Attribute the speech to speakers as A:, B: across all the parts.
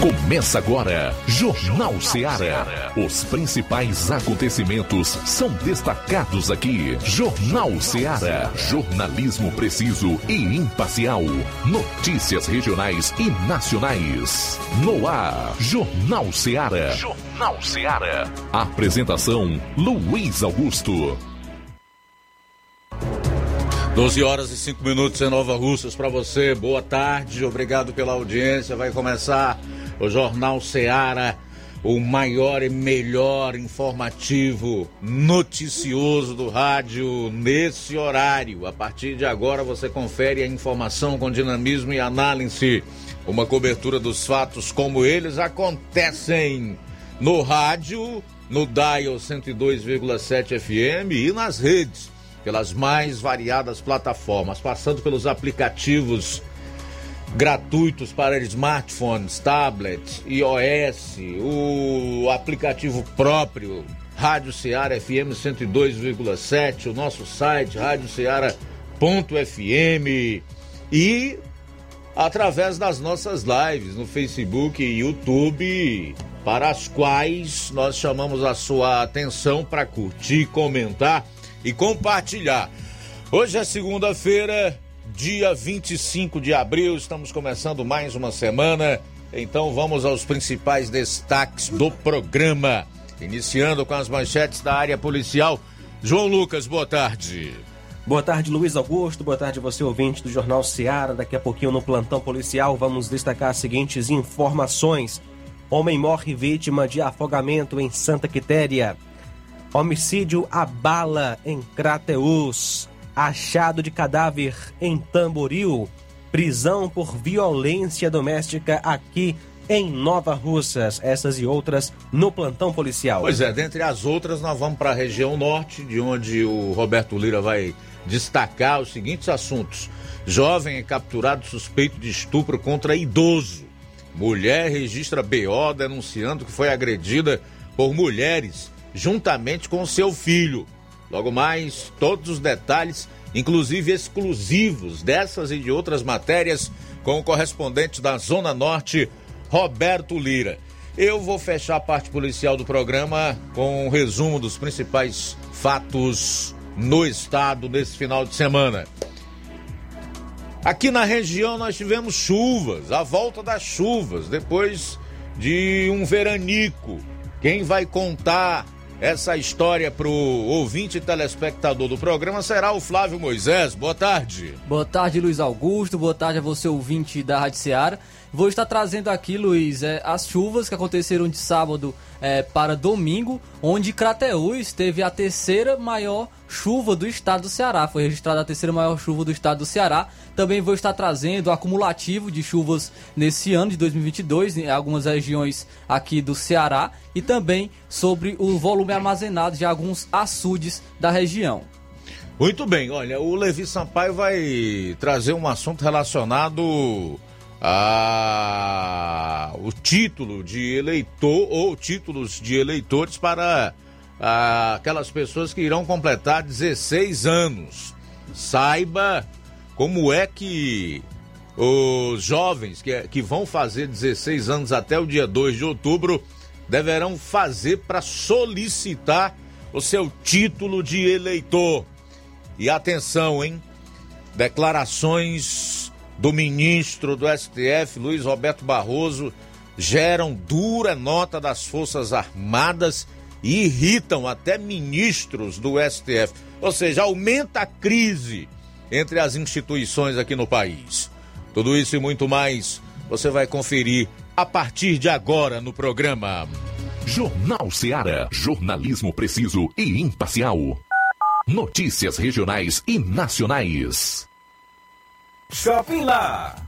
A: Começa agora, Jornal Ceará. Os principais acontecimentos são destacados aqui. Jornal Ceará. Jornalismo preciso e imparcial. Notícias regionais e nacionais. No ar, Jornal Ceará. Jornal Ceará. Apresentação: Luiz Augusto.
B: 12 horas e 5 minutos em Nova Russas para você. Boa tarde, obrigado pela audiência. Vai começar o Jornal Seara, o maior e melhor informativo noticioso do rádio nesse horário. A partir de agora você confere a informação com dinamismo e análise, uma cobertura dos fatos como eles acontecem no rádio, no dial 102,7 FM e nas redes, pelas mais variadas plataformas, passando pelos aplicativos gratuitos para smartphones, tablets, iOS, o aplicativo próprio Rádio Ceará FM 102,7, o nosso site radioceara.fm e através das nossas lives no Facebook e YouTube, para as quais nós chamamos a sua atenção para curtir, comentar e compartilhar. Hoje é segunda-feira, dia 25 de abril, estamos começando mais uma semana. Então vamos aos principais destaques do programa. Iniciando com as manchetes da área policial. João Lucas, boa tarde.
C: Boa tarde, Luiz Augusto. Boa tarde, você ouvinte do Jornal Seara. Daqui a pouquinho no plantão policial vamos destacar as seguintes informações. Homem morre vítima de afogamento em Santa Quitéria. Homicídio abala em Crateus achado de cadáver em Tamboril, prisão por violência doméstica aqui em Nova Russas. Essas e outras no plantão policial.
B: Pois é, dentre as outras, nós vamos para a região norte, de onde o Roberto Lira vai destacar os seguintes assuntos: jovem é capturado suspeito de estupro contra idoso. Mulher registra BO denunciando que foi agredida por mulheres juntamente com seu filho. Logo mais, todos os detalhes, inclusive exclusivos dessas e de outras matérias, com o correspondente da Zona Norte, Roberto Lira. Eu vou fechar a parte policial do programa com um resumo dos principais fatos no estado nesse final de semana. Aqui na região nós tivemos chuvas, a volta das chuvas, depois de um veranico. Quem vai contar essa história para o ouvinte e telespectador do programa será o Flávio Moisés. Boa tarde.
D: Boa tarde, Luiz Augusto. Boa tarde a você, ouvinte da Rádio Seara. Vou estar trazendo aqui, Luiz, é, as chuvas que aconteceram de sábado é, para domingo, onde Crateús teve a terceira maior chuva do estado do Ceará. Foi registrada a terceira maior chuva do estado do Ceará. Também vou estar trazendo o acumulativo de chuvas nesse ano de 2022 em algumas regiões aqui do Ceará e também sobre o volume armazenado de alguns açudes da região.
B: Muito bem, olha, o Levi Sampaio vai trazer um assunto relacionado a o título de eleitor ou títulos de eleitores para a, aquelas pessoas que irão completar 16 anos. Saiba como é que os jovens que, que vão fazer 16 anos até o dia 2 de outubro deverão fazer para solicitar o seu título de eleitor. E atenção, hein? Declarações do ministro do STF, Luiz Roberto Barroso, geram dura nota das Forças Armadas e irritam até ministros do STF. Ou seja, aumenta a crise entre as instituições aqui no país. Tudo isso e muito mais você vai conferir a partir de agora no programa.
A: Jornal Seara. Jornalismo preciso e imparcial. Notícias regionais e nacionais.
E: Shopping Lá.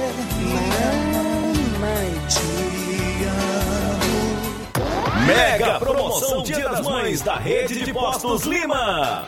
F: Mães da Rede de Postos Lima.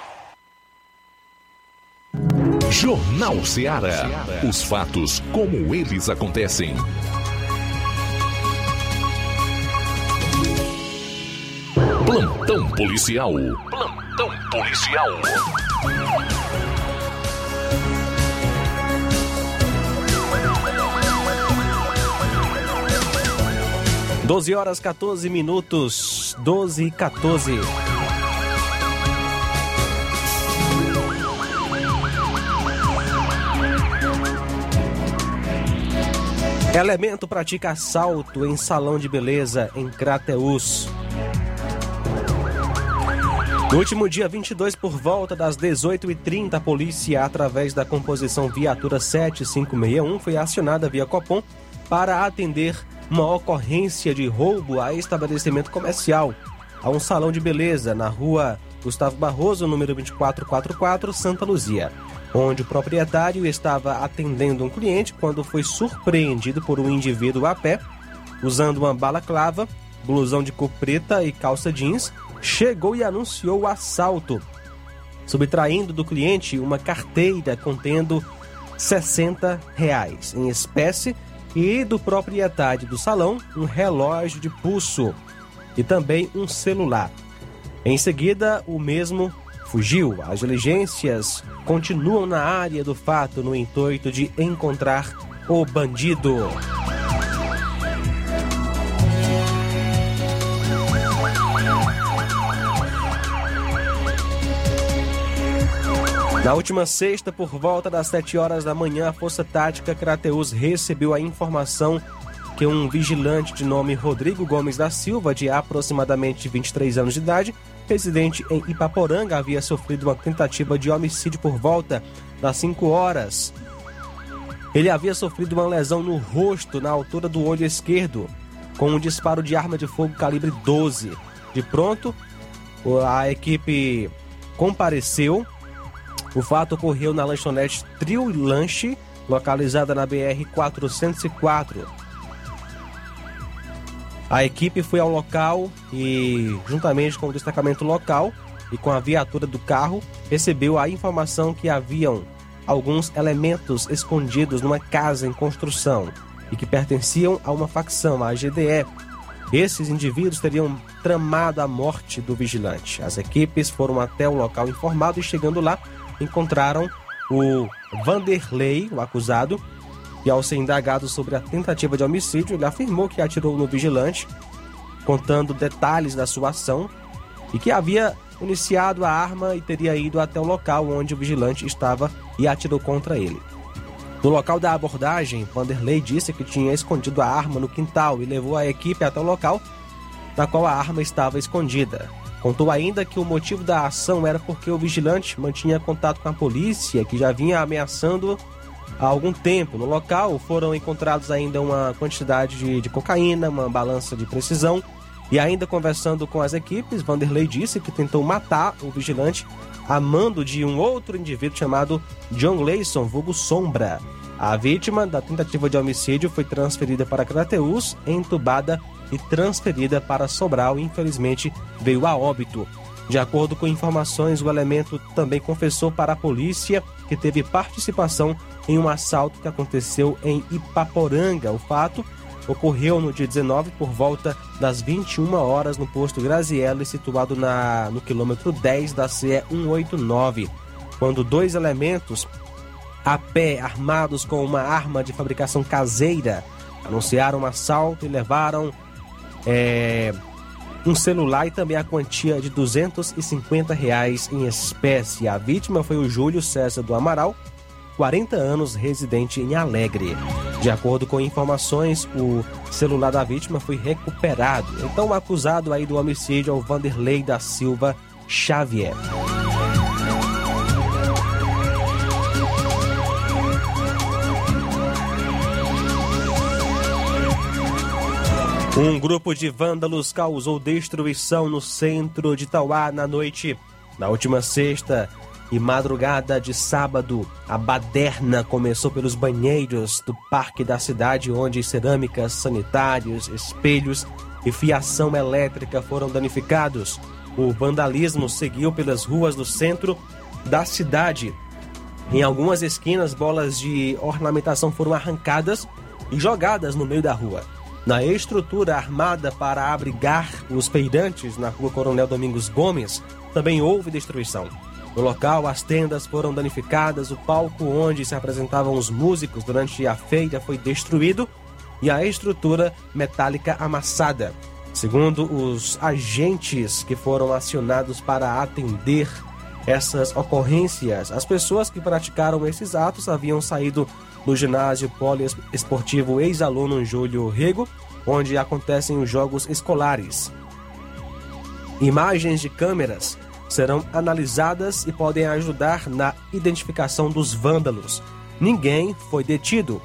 A: Jornal Ceará. Os fatos como eles acontecem. Plantão policial. Plantão policial.
C: Doze horas 14 minutos, 12 e 14. Elemento pratica assalto em salão de beleza em Crateus. No último dia 22, por volta das 18h30, a polícia, através da composição Viatura 7561, foi acionada via Copom para atender uma ocorrência de roubo a estabelecimento comercial, a um salão de beleza na rua Gustavo Barroso, número 2444, Santa Luzia, onde o proprietário estava atendendo um cliente quando foi surpreendido por um indivíduo a pé, usando uma balaclava, blusão de cor preta e calça jeans, chegou e anunciou o assalto, subtraindo do cliente uma carteira contendo 60 reais em espécie e do proprietário do salão um relógio de pulso e também um celular. Em seguida, o mesmo fugiu. As diligências continuam na área do fato no intuito de encontrar o bandido. Na última sexta, por volta das 7 horas da manhã, a Força Tática Crateus recebeu a informação que um vigilante de nome Rodrigo Gomes da Silva, de aproximadamente 23 anos de idade, residente em Ipaporanga, havia sofrido uma tentativa de homicídio por volta das 5 horas. Ele havia sofrido uma lesão no rosto, na altura do olho esquerdo, com um disparo de arma de fogo calibre 12. De pronto, a equipe compareceu o fato ocorreu na lanchonete Trio Lanche, localizada na BR 404. A equipe foi ao local e, juntamente com o destacamento local e com a viatura do carro, recebeu a informação que haviam alguns elementos escondidos numa casa em construção e que pertenciam a uma facção, a GDE. Esses indivíduos teriam tramado a morte do vigilante. As equipes foram até o local informado e, chegando lá, encontraram o Vanderlei, o acusado, e ao ser indagado sobre a tentativa de homicídio, ele afirmou que atirou no vigilante, contando detalhes da sua ação e que havia iniciado a arma e teria ido até o local onde o vigilante estava e atirou contra ele. No local da abordagem, Vanderlei disse que tinha escondido a arma no quintal e levou a equipe até o local na qual a arma estava escondida. Contou ainda que o motivo da ação era porque o vigilante mantinha contato com a polícia, que já vinha ameaçando há algum tempo. No local foram encontrados ainda uma quantidade de, de cocaína, uma balança de precisão. E ainda conversando com as equipes, Vanderlei disse que tentou matar o vigilante a mando de um outro indivíduo chamado John Gleison, vulgo Sombra. A vítima da tentativa de homicídio foi transferida para Crateus, entubada e transferida para Sobral infelizmente veio a óbito. De acordo com informações, o elemento também confessou para a polícia que teve participação em um assalto que aconteceu em Ipaporanga. O fato ocorreu no dia 19 por volta das 21 horas no posto Graziella, situado na, no quilômetro 10 da CE 189, quando dois elementos a pé armados com uma arma de fabricação caseira anunciaram um assalto e levaram é, um celular e também a quantia de 250 reais em espécie. A vítima foi o Júlio César do Amaral, 40 anos, residente em Alegre. De acordo com informações, o celular da vítima foi recuperado. Então, o acusado aí do homicídio é o Vanderlei da Silva Xavier. Um grupo de vândalos causou destruição no centro de Tauá na noite. Na última sexta e madrugada de sábado, a baderna começou pelos banheiros do parque da cidade, onde cerâmicas, sanitários, espelhos e fiação elétrica foram danificados. O vandalismo seguiu pelas ruas do centro da cidade. Em algumas esquinas, bolas de ornamentação foram arrancadas e jogadas no meio da rua. Na estrutura armada para abrigar os feirantes na rua Coronel Domingos Gomes, também houve destruição. No local, as tendas foram danificadas, o palco onde se apresentavam os músicos durante a feira foi destruído e a estrutura metálica amassada. Segundo os agentes que foram acionados para atender essas ocorrências, as pessoas que praticaram esses atos haviam saído do ginásio poliesportivo ex-aluno Júlio Rego, onde acontecem os jogos escolares. Imagens de câmeras serão analisadas e podem ajudar na identificação dos vândalos. Ninguém foi detido.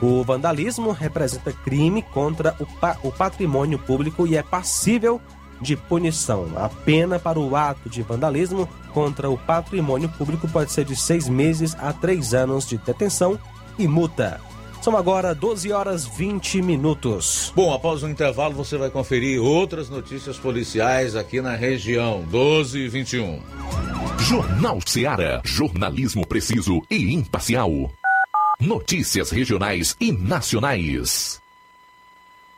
C: O vandalismo representa crime contra o, pa o patrimônio público e é passível de punição. A pena para o ato de vandalismo contra o patrimônio público pode ser de seis meses a três anos de detenção e multa. São agora 12 horas 20 minutos.
B: Bom, após o intervalo você vai conferir outras notícias policiais aqui na região 12 e 21.
A: Jornal Seara. Jornalismo preciso e imparcial. Notícias regionais e nacionais.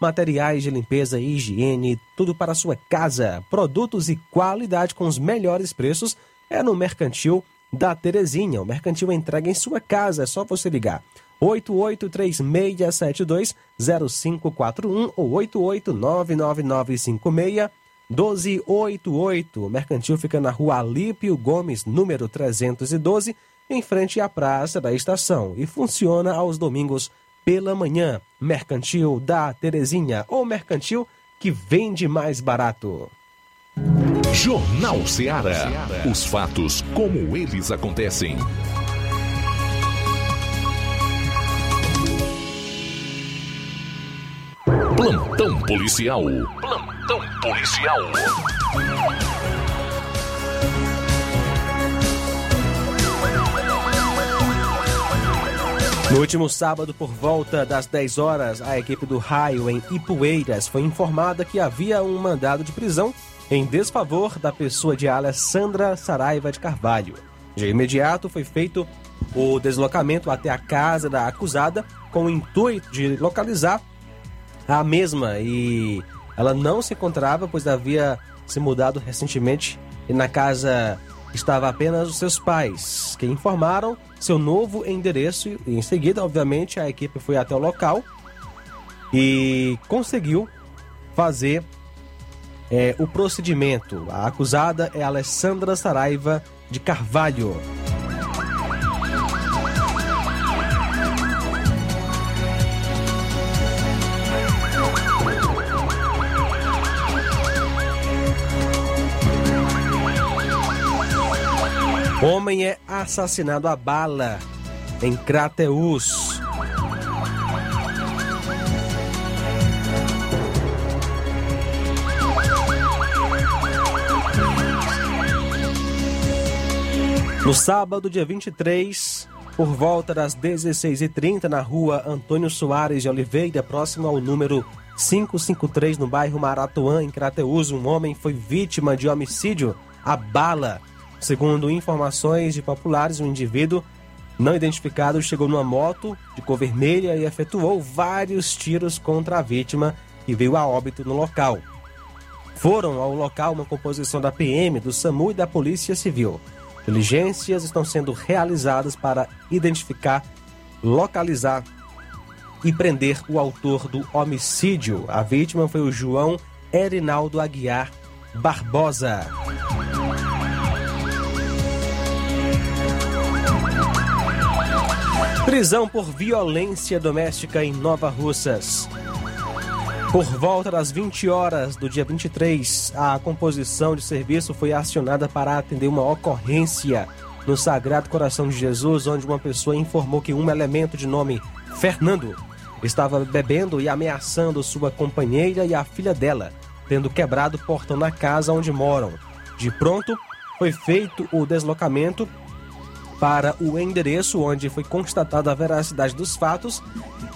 C: materiais de limpeza e higiene, tudo para sua casa. Produtos e qualidade com os melhores preços é no Mercantil da Terezinha. O Mercantil entrega em sua casa, é só você ligar. 8836720541 ou 8899956 1288. O mercantil fica na rua Alípio Gomes, número 312, em frente à Praça da Estação e funciona aos domingos pela manhã. Mercantil da Terezinha ou mercantil que vende mais barato.
A: Jornal Ceará. Os fatos como eles acontecem. Plantão policial. Plantão policial.
C: No último sábado, por volta das 10 horas, a equipe do Raio em Ipueiras foi informada que havia um mandado de prisão em desfavor da pessoa de Alessandra Saraiva de Carvalho. De imediato foi feito o deslocamento até a casa da acusada com o intuito de localizar a mesma e ela não se encontrava, pois havia se mudado recentemente e na casa estava apenas os seus pais, que informaram seu novo endereço e em seguida, obviamente, a equipe foi até o local e conseguiu fazer é, o procedimento. A acusada é Alessandra Saraiva de Carvalho. Homem é assassinado a bala em Crateus. No sábado, dia 23, por volta das 16h30, na rua Antônio Soares de Oliveira, próximo ao número 553, no bairro Maratuã, em Crateus, um homem foi vítima de homicídio a bala. Segundo informações de populares, um indivíduo não identificado chegou numa moto de cor vermelha e efetuou vários tiros contra a vítima e veio a óbito no local. Foram ao local uma composição da PM, do SAMU e da Polícia Civil. Diligências estão sendo realizadas para identificar, localizar e prender o autor do homicídio. A vítima foi o João Erinaldo Aguiar Barbosa. Prisão por violência doméstica em Nova Russas. Por volta das 20 horas do dia 23, a composição de serviço foi acionada para atender uma ocorrência no Sagrado Coração de Jesus, onde uma pessoa informou que um elemento de nome Fernando estava bebendo e ameaçando sua companheira e a filha dela, tendo quebrado o portão na casa onde moram. De pronto, foi feito o deslocamento para o endereço onde foi constatada a veracidade dos fatos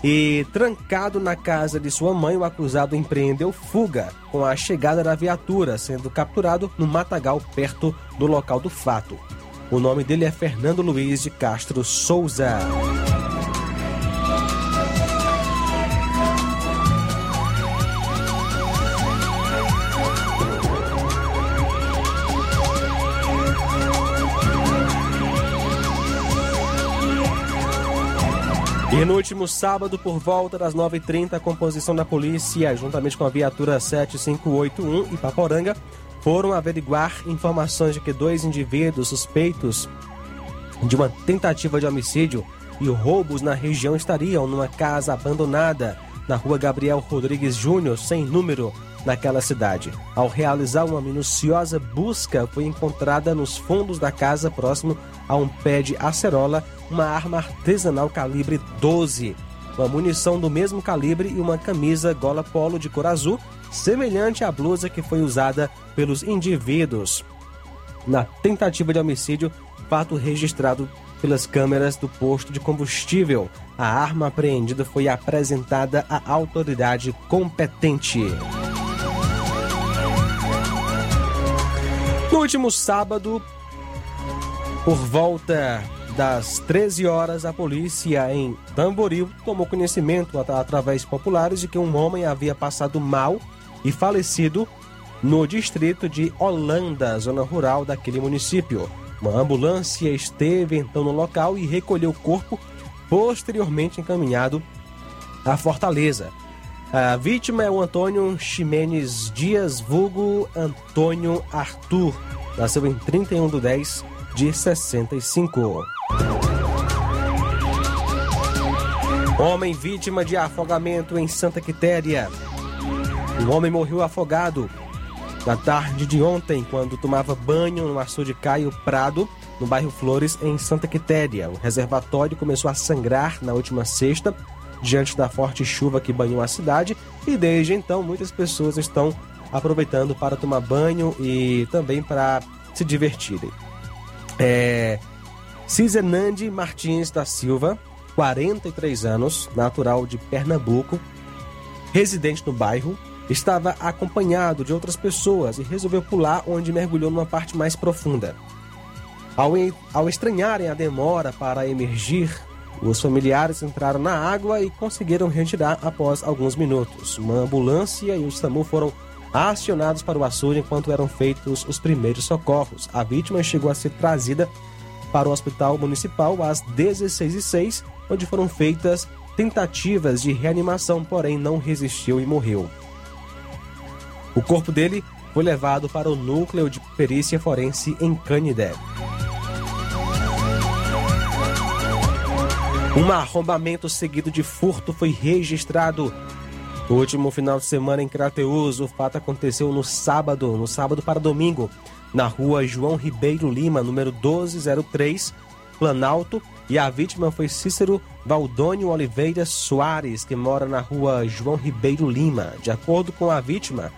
C: e, trancado na casa de sua mãe, o acusado empreendeu fuga com a chegada da viatura, sendo capturado no matagal perto do local do fato. O nome dele é Fernando Luiz de Castro Souza. E no último sábado, por volta das 9h30, a composição da polícia, juntamente com a viatura 7581 e Paporanga, foram averiguar informações de que dois indivíduos suspeitos de uma tentativa de homicídio e roubos na região estariam numa casa abandonada na rua Gabriel Rodrigues Júnior, sem número, naquela cidade. Ao realizar uma minuciosa busca, foi encontrada nos fundos da casa, próximo a um pé de acerola, uma arma artesanal calibre 12, uma munição do mesmo calibre e uma camisa gola polo de cor azul, semelhante à blusa que foi usada pelos indivíduos. Na tentativa de homicídio, fato registrado pelas câmeras do posto de combustível. A arma apreendida foi apresentada à autoridade competente. No último sábado, Por volta das 13 horas, a polícia em Tamboril tomou conhecimento at- através populares de que um homem havia passado mal e falecido no distrito de Holanda, zona rural daquele município. Uma ambulância esteve então no local e recolheu o corpo, posteriormente encaminhado à Fortaleza. A vítima é o Antônio Ximenes Dias, vulgo Antônio Arthur. Nasceu em 31 de 10 de 65. Homem vítima de afogamento em Santa Quitéria. Um homem morreu afogado na tarde de ontem, quando tomava banho no açude Caio Prado, no bairro Flores, em Santa Quitéria. O reservatório começou a sangrar na última sexta, diante da forte chuva que banhou a cidade, e desde então muitas pessoas estão aproveitando para tomar banho e também para se divertirem. É, Cizenande Martins da Silva, 43 anos, natural de Pernambuco, residente no bairro, estava acompanhado de outras pessoas e resolveu pular onde mergulhou numa parte mais profunda. Ao, ao estranharem a demora para emergir, os familiares entraram na água e conseguiram retirar após alguns minutos. Uma ambulância e o SAMU foram acionados para o açude enquanto eram feitos os primeiros socorros. A vítima chegou a ser trazida para o Hospital Municipal às 16h06, onde foram feitas tentativas de reanimação, porém não resistiu e morreu. O corpo dele foi levado para o núcleo de perícia forense em Canidé. Um arrombamento seguido de furto foi registrado no último final de semana em Crateus. O fato aconteceu no sábado, no sábado para domingo, na rua João Ribeiro Lima, número 1203, Planalto, e a vítima foi Cícero Valdônio Oliveira Soares, que mora na rua João Ribeiro Lima. De acordo com a vítima,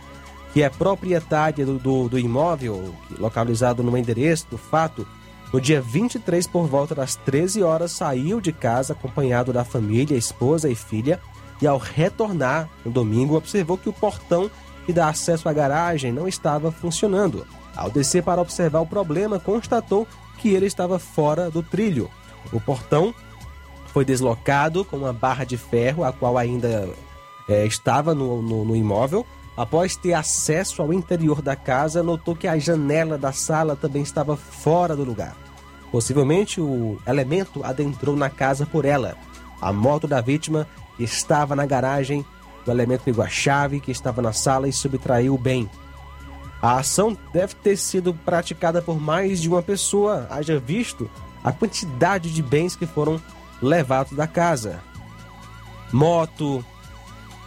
C: que é proprietária do, do, do imóvel, localizado no endereço do fato, no dia 23, por volta das 13 horas, saiu de casa acompanhado da família, esposa e filha, e ao retornar no domingo, observou que o portão que dá acesso à garagem não estava funcionando. Ao descer para observar o problema, constatou que ele estava fora do trilho. O portão foi deslocado com uma barra de ferro, a qual ainda eh, estava no, no- no imóvel. Após ter acesso ao interior da casa, notou que a janela da sala também estava fora do lugar. Possivelmente o elemento adentrou na casa por ela. A moto da vítima estava na garagem, o elemento pegou a chave que estava na sala e subtraiu o bem. A ação deve ter sido praticada por mais de uma pessoa, haja visto a quantidade de bens que foram levados da casa: moto,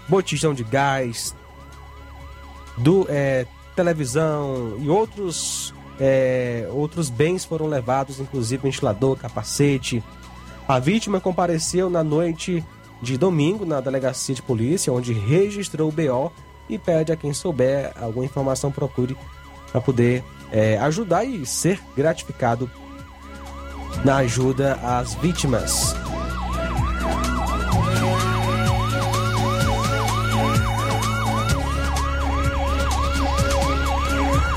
C: botijão de gás, do, é, televisão e outros, é, outros bens foram levados, inclusive ventilador, capacete. A vítima compareceu na noite de domingo na delegacia de polícia, onde registrou o BO e pede a quem souber alguma informação procure para poder é, ajudar e ser gratificado na ajuda às vítimas.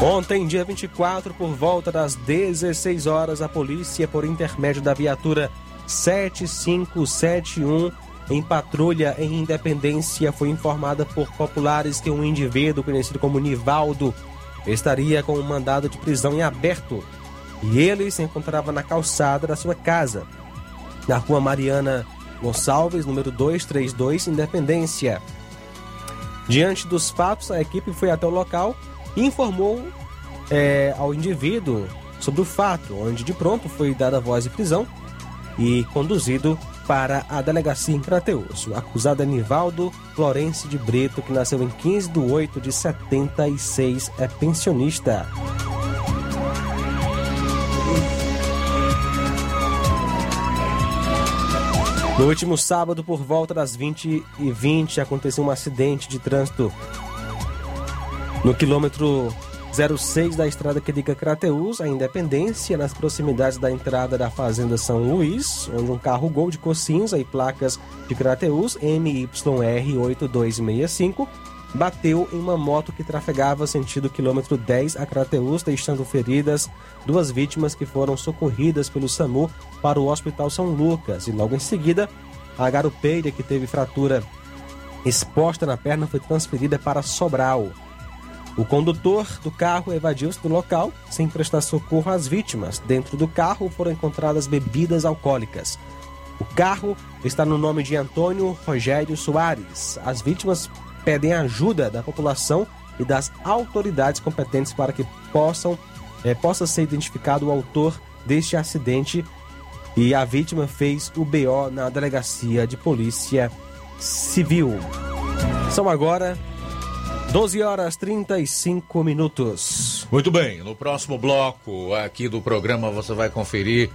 C: Ontem, dia 24, por volta das 16 horas, a polícia, por intermédio da viatura 7571, em patrulha em Independência, foi informada por populares que um indivíduo conhecido como Nivaldo estaria com um mandado de prisão em aberto e ele se encontrava na calçada da sua casa, na rua Mariana Gonçalves, número 232, Independência. Diante dos fatos, a equipe foi até o local informou é, ao indivíduo sobre o fato, onde de pronto foi dada voz de prisão e conduzido para a delegacia em Crateus. O acusado é Nivaldo Florence de Brito, que nasceu em 15 de 8 de 76, é pensionista. No último sábado, por volta das 20 e 20, aconteceu um acidente de trânsito no quilômetro 06 da estrada que liga Crateus à Independência, nas proximidades da entrada da Fazenda São Luís, onde um carro Gol de cor cinza e placas de Crateus MYR8265 bateu em uma moto que trafegava sentido quilômetro 10 a Crateus, deixando feridas duas vítimas que foram socorridas pelo SAMU para o Hospital São Lucas. E logo em seguida, a garupeira que teve fratura exposta na perna foi transferida para Sobral. O condutor do carro evadiu-se do local sem prestar socorro às vítimas. Dentro do carro foram encontradas bebidas alcoólicas. O carro está no nome de Antônio Rogério Soares. As vítimas pedem ajuda da população e das autoridades competentes para que possam é, possa ser identificado o autor deste acidente e a vítima fez o BO na delegacia de polícia civil. São agora 12 horas 35 minutos.
B: Muito bem, no próximo bloco aqui do programa você vai conferir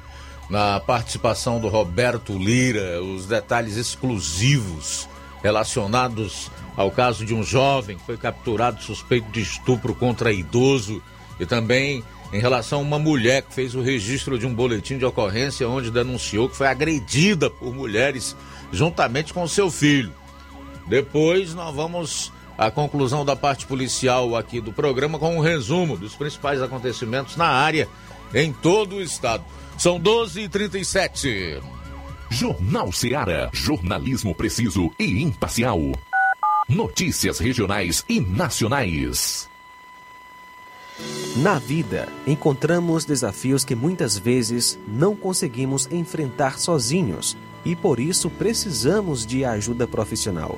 B: na participação do Roberto Lira os detalhes exclusivos relacionados ao caso de um jovem que foi capturado suspeito de estupro contra idoso e também em relação a uma mulher que fez o registro de um boletim de ocorrência onde denunciou que foi agredida por mulheres juntamente com seu filho. Depois nós vamos à conclusão da parte policial aqui do programa com um resumo dos principais acontecimentos na área em todo o estado. São 12h37.
A: Jornal Seara. Jornalismo preciso e imparcial. Notícias regionais e nacionais.
G: Na vida, encontramos desafios que muitas vezes não conseguimos enfrentar sozinhos e por isso precisamos de ajuda profissional.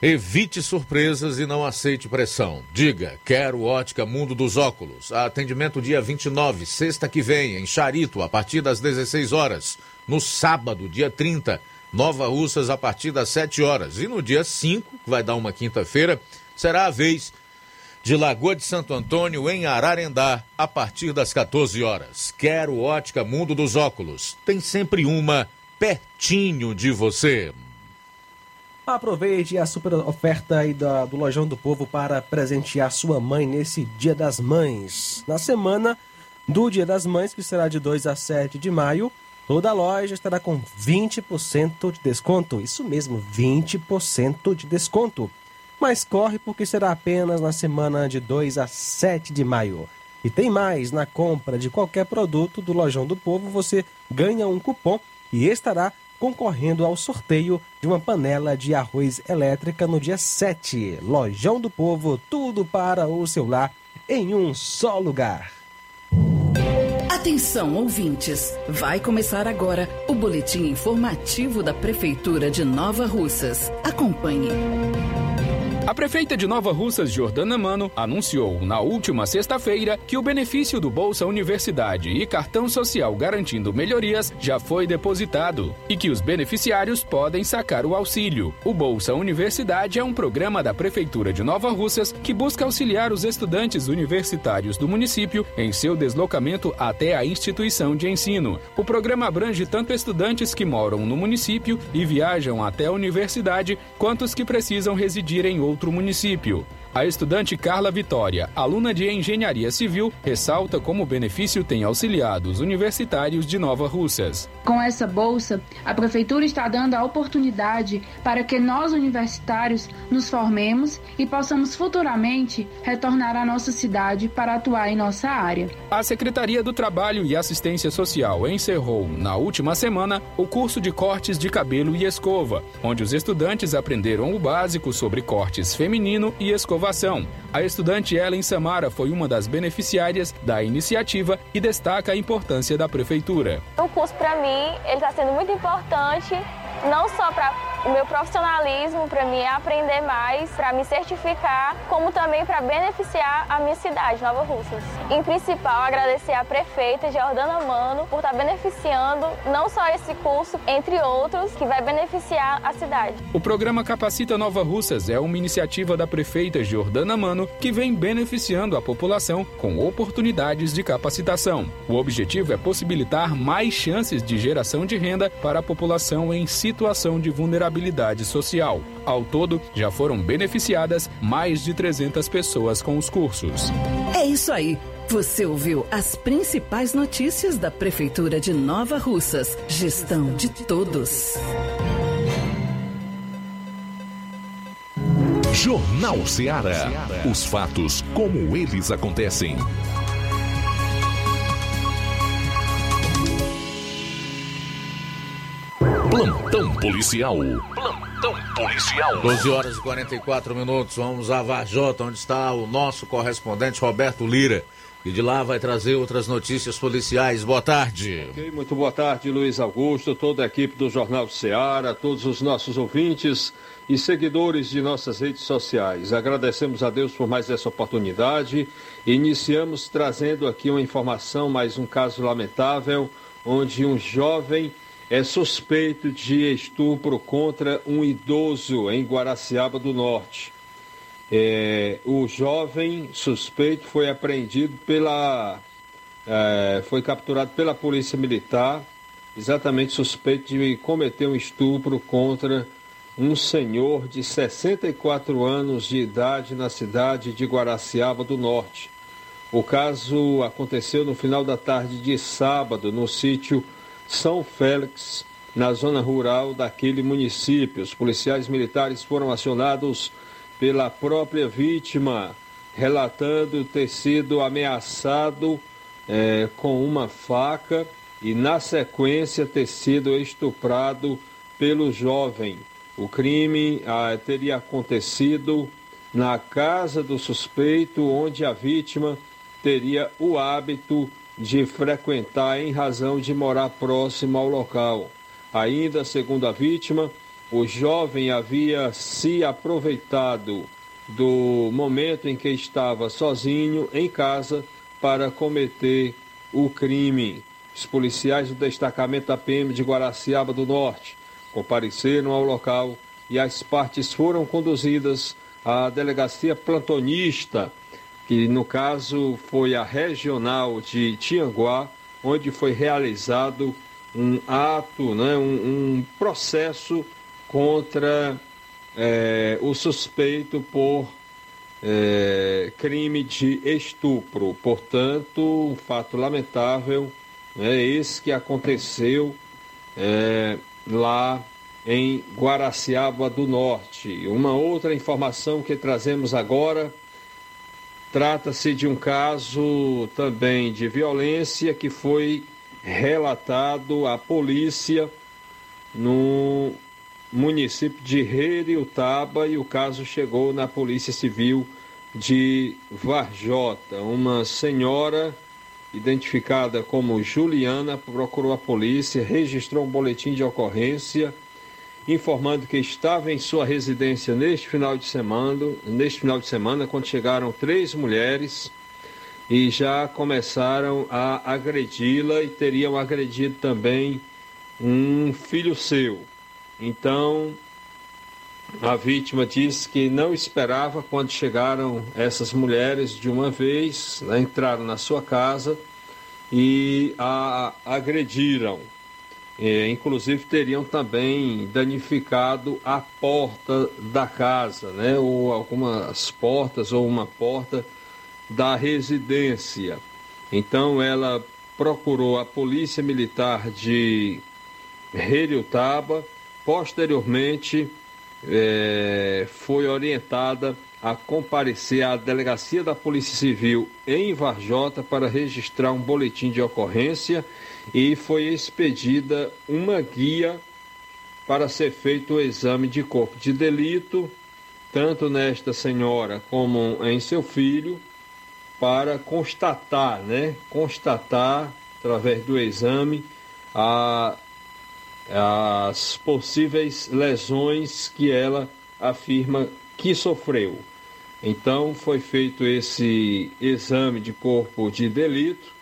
B: evite surpresas e não aceite pressão. Diga, quero ótica Mundo dos Óculos. Atendimento dia 29, sexta que vem, em Charito, a partir das 16 horas. No sábado, dia 30, Nova Russas, a partir das 7 horas. E no dia 5, que vai dar uma quinta-feira, será a vez de Lagoa de Santo Antônio, em Ararendá, a partir das 14 horas. Quero ótica Mundo dos Óculos. Tem sempre uma pertinho de você.
C: Aproveite a super oferta aí da, do Lojão do Povo para presentear sua mãe nesse Dia das Mães. Na semana do Dia das Mães, que será de 2 a 7 de maio, toda loja estará com 20% de desconto. Isso mesmo, 20% de desconto. Mas corre porque será apenas na semana de 2 a 7 de maio. E tem mais, na compra de qualquer produto do Lojão do Povo, você ganha um cupom e estará concorrendo ao sorteio de uma panela de arroz elétrica no dia 7. Lojão do Povo, tudo para o seu lar em um só lugar.
H: Atenção, ouvintes! Vai começar agora o boletim informativo da Prefeitura de Nova Russas. Acompanhe.
I: A prefeita de Nova Russas, Jordana Mano, anunciou na última sexta-feira que o benefício do Bolsa Universidade e cartão social garantindo melhorias já foi depositado e que os beneficiários podem sacar o auxílio. O Bolsa Universidade é um programa da Prefeitura de Nova Russas que busca auxiliar os estudantes universitários do município em seu deslocamento até a instituição de ensino. O programa abrange tanto estudantes que moram no município e viajam até a universidade, quanto os que precisam residir em outro outro município. A estudante Carla Vitória, aluna de Engenharia Civil, ressalta como o benefício tem auxiliado os universitários de Nova Russas.
J: Com essa bolsa, a prefeitura está dando a oportunidade para que nós universitários nos formemos e possamos futuramente retornar à nossa cidade para atuar em nossa área.
I: A Secretaria do Trabalho e Assistência Social encerrou, na última semana, o curso de cortes de cabelo e escova, onde os estudantes aprenderam o básico sobre cortes feminino e escova inovação. A estudante Ellen Samara foi uma das beneficiárias da iniciativa e destaca a importância da prefeitura.
K: O curso para mim ele está sendo muito importante, não só para o meu profissionalismo para mim é aprender mais, para me certificar, como também para beneficiar a minha cidade, Nova Russas. Em principal, agradecer à prefeita Jordana Mano por estar beneficiando não só esse curso, entre outros, que vai beneficiar a cidade.
I: O programa Capacita Nova Russas é uma iniciativa da prefeita Jordana Mano que vem beneficiando a população com oportunidades de capacitação. O objetivo é possibilitar mais chances de geração de renda para a população em situação de vulnerabilidade vulnerabilidade social. Ao todo, já foram beneficiadas mais de 300 pessoas com os cursos.
H: É isso aí. Você ouviu as principais notícias da Prefeitura de Nova Russas. Gestão de todos.
A: Jornal Ceará. Os fatos como eles acontecem. Plantão policial. Plantão policial.
B: 12 horas e 44 minutos. Vamos a Varjota, onde está o nosso correspondente Roberto Lira. E de lá vai trazer outras notícias policiais. Boa tarde.
L: Okay, muito boa tarde, Luiz Augusto, toda a equipe do Jornal Ceará, todos os nossos ouvintes e seguidores de nossas redes sociais. Agradecemos a Deus por mais essa oportunidade. Iniciamos trazendo aqui uma informação, mais um caso lamentável, onde um jovem é suspeito de estupro contra um idoso em Guaraciaba do Norte. É, o jovem suspeito foi apreendido pela. É, foi capturado pela Polícia Militar, exatamente suspeito de cometer um estupro contra um senhor de 64 anos de idade na cidade de Guaraciaba do Norte. O caso aconteceu no final da tarde de sábado no sítio são Félix, na zona rural daquele município. Os policiais militares foram acionados pela própria vítima, relatando ter sido ameaçado é, com uma faca e, na sequência, ter sido estuprado pelo jovem. O crime ah, teria acontecido na casa do suspeito, onde a vítima teria o hábito de frequentar em razão de morar próximo ao local. Ainda segundo a vítima, o jovem havia se aproveitado do momento em que estava sozinho em casa para cometer o crime. Os policiais do destacamento da PM de Guaraciaba do Norte compareceram ao local e as partes foram conduzidas à delegacia plantonista, que no caso foi a regional de Tianguá, onde foi realizado um ato, né, um, um processo contra é, o suspeito por é, crime de estupro. Portanto, um fato lamentável, é esse que aconteceu é, lá em Guaraciaba do Norte. Uma outra informação que trazemos agora trata-se de um caso também de violência que foi relatado à polícia no município de Reriutaba e o caso chegou na Polícia Civil de Varjota. Uma senhora identificada como Juliana procurou a polícia, registrou um boletim de ocorrência informando que estava em sua residência neste final de semana, neste final de semana quando chegaram três mulheres e já começaram a agredi-la e teriam agredido também um filho seu. Então, a vítima disse que não esperava quando chegaram essas mulheres de uma vez, né, entraram na sua casa e a agrediram. É, inclusive teriam também danificado a porta da casa, né, ou algumas portas ou uma porta da residência. Então ela procurou a polícia militar de Heriutaba Posteriormente, é, foi orientada a comparecer à delegacia da Polícia Civil em Varjota para registrar um boletim de ocorrência e foi expedida uma guia para ser feito o exame de corpo de delito, tanto nesta senhora como em seu filho, para constatar, né? Constatar através do exame a as possíveis lesões que ela afirma que sofreu. Então foi feito esse exame de corpo de delito,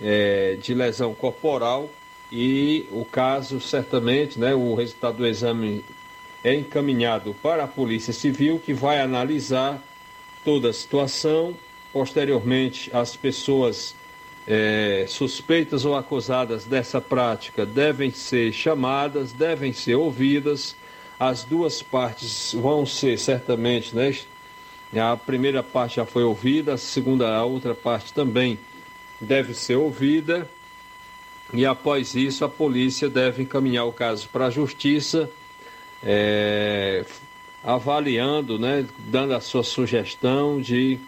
L: é, de lesão corporal, e o caso certamente, né, o resultado do exame é encaminhado para a Polícia Civil, que vai analisar toda a situação. Posteriormente, as pessoas é, suspeitas ou acusadas dessa prática devem ser chamadas, devem ser ouvidas. As duas partes vão ser certamente, né? A primeira parte já foi ouvida, a segunda, a outra parte também deve ser ouvida. E após isso, a polícia deve encaminhar o caso para a justiça, é, avaliando, né, dando a sua sugestão de,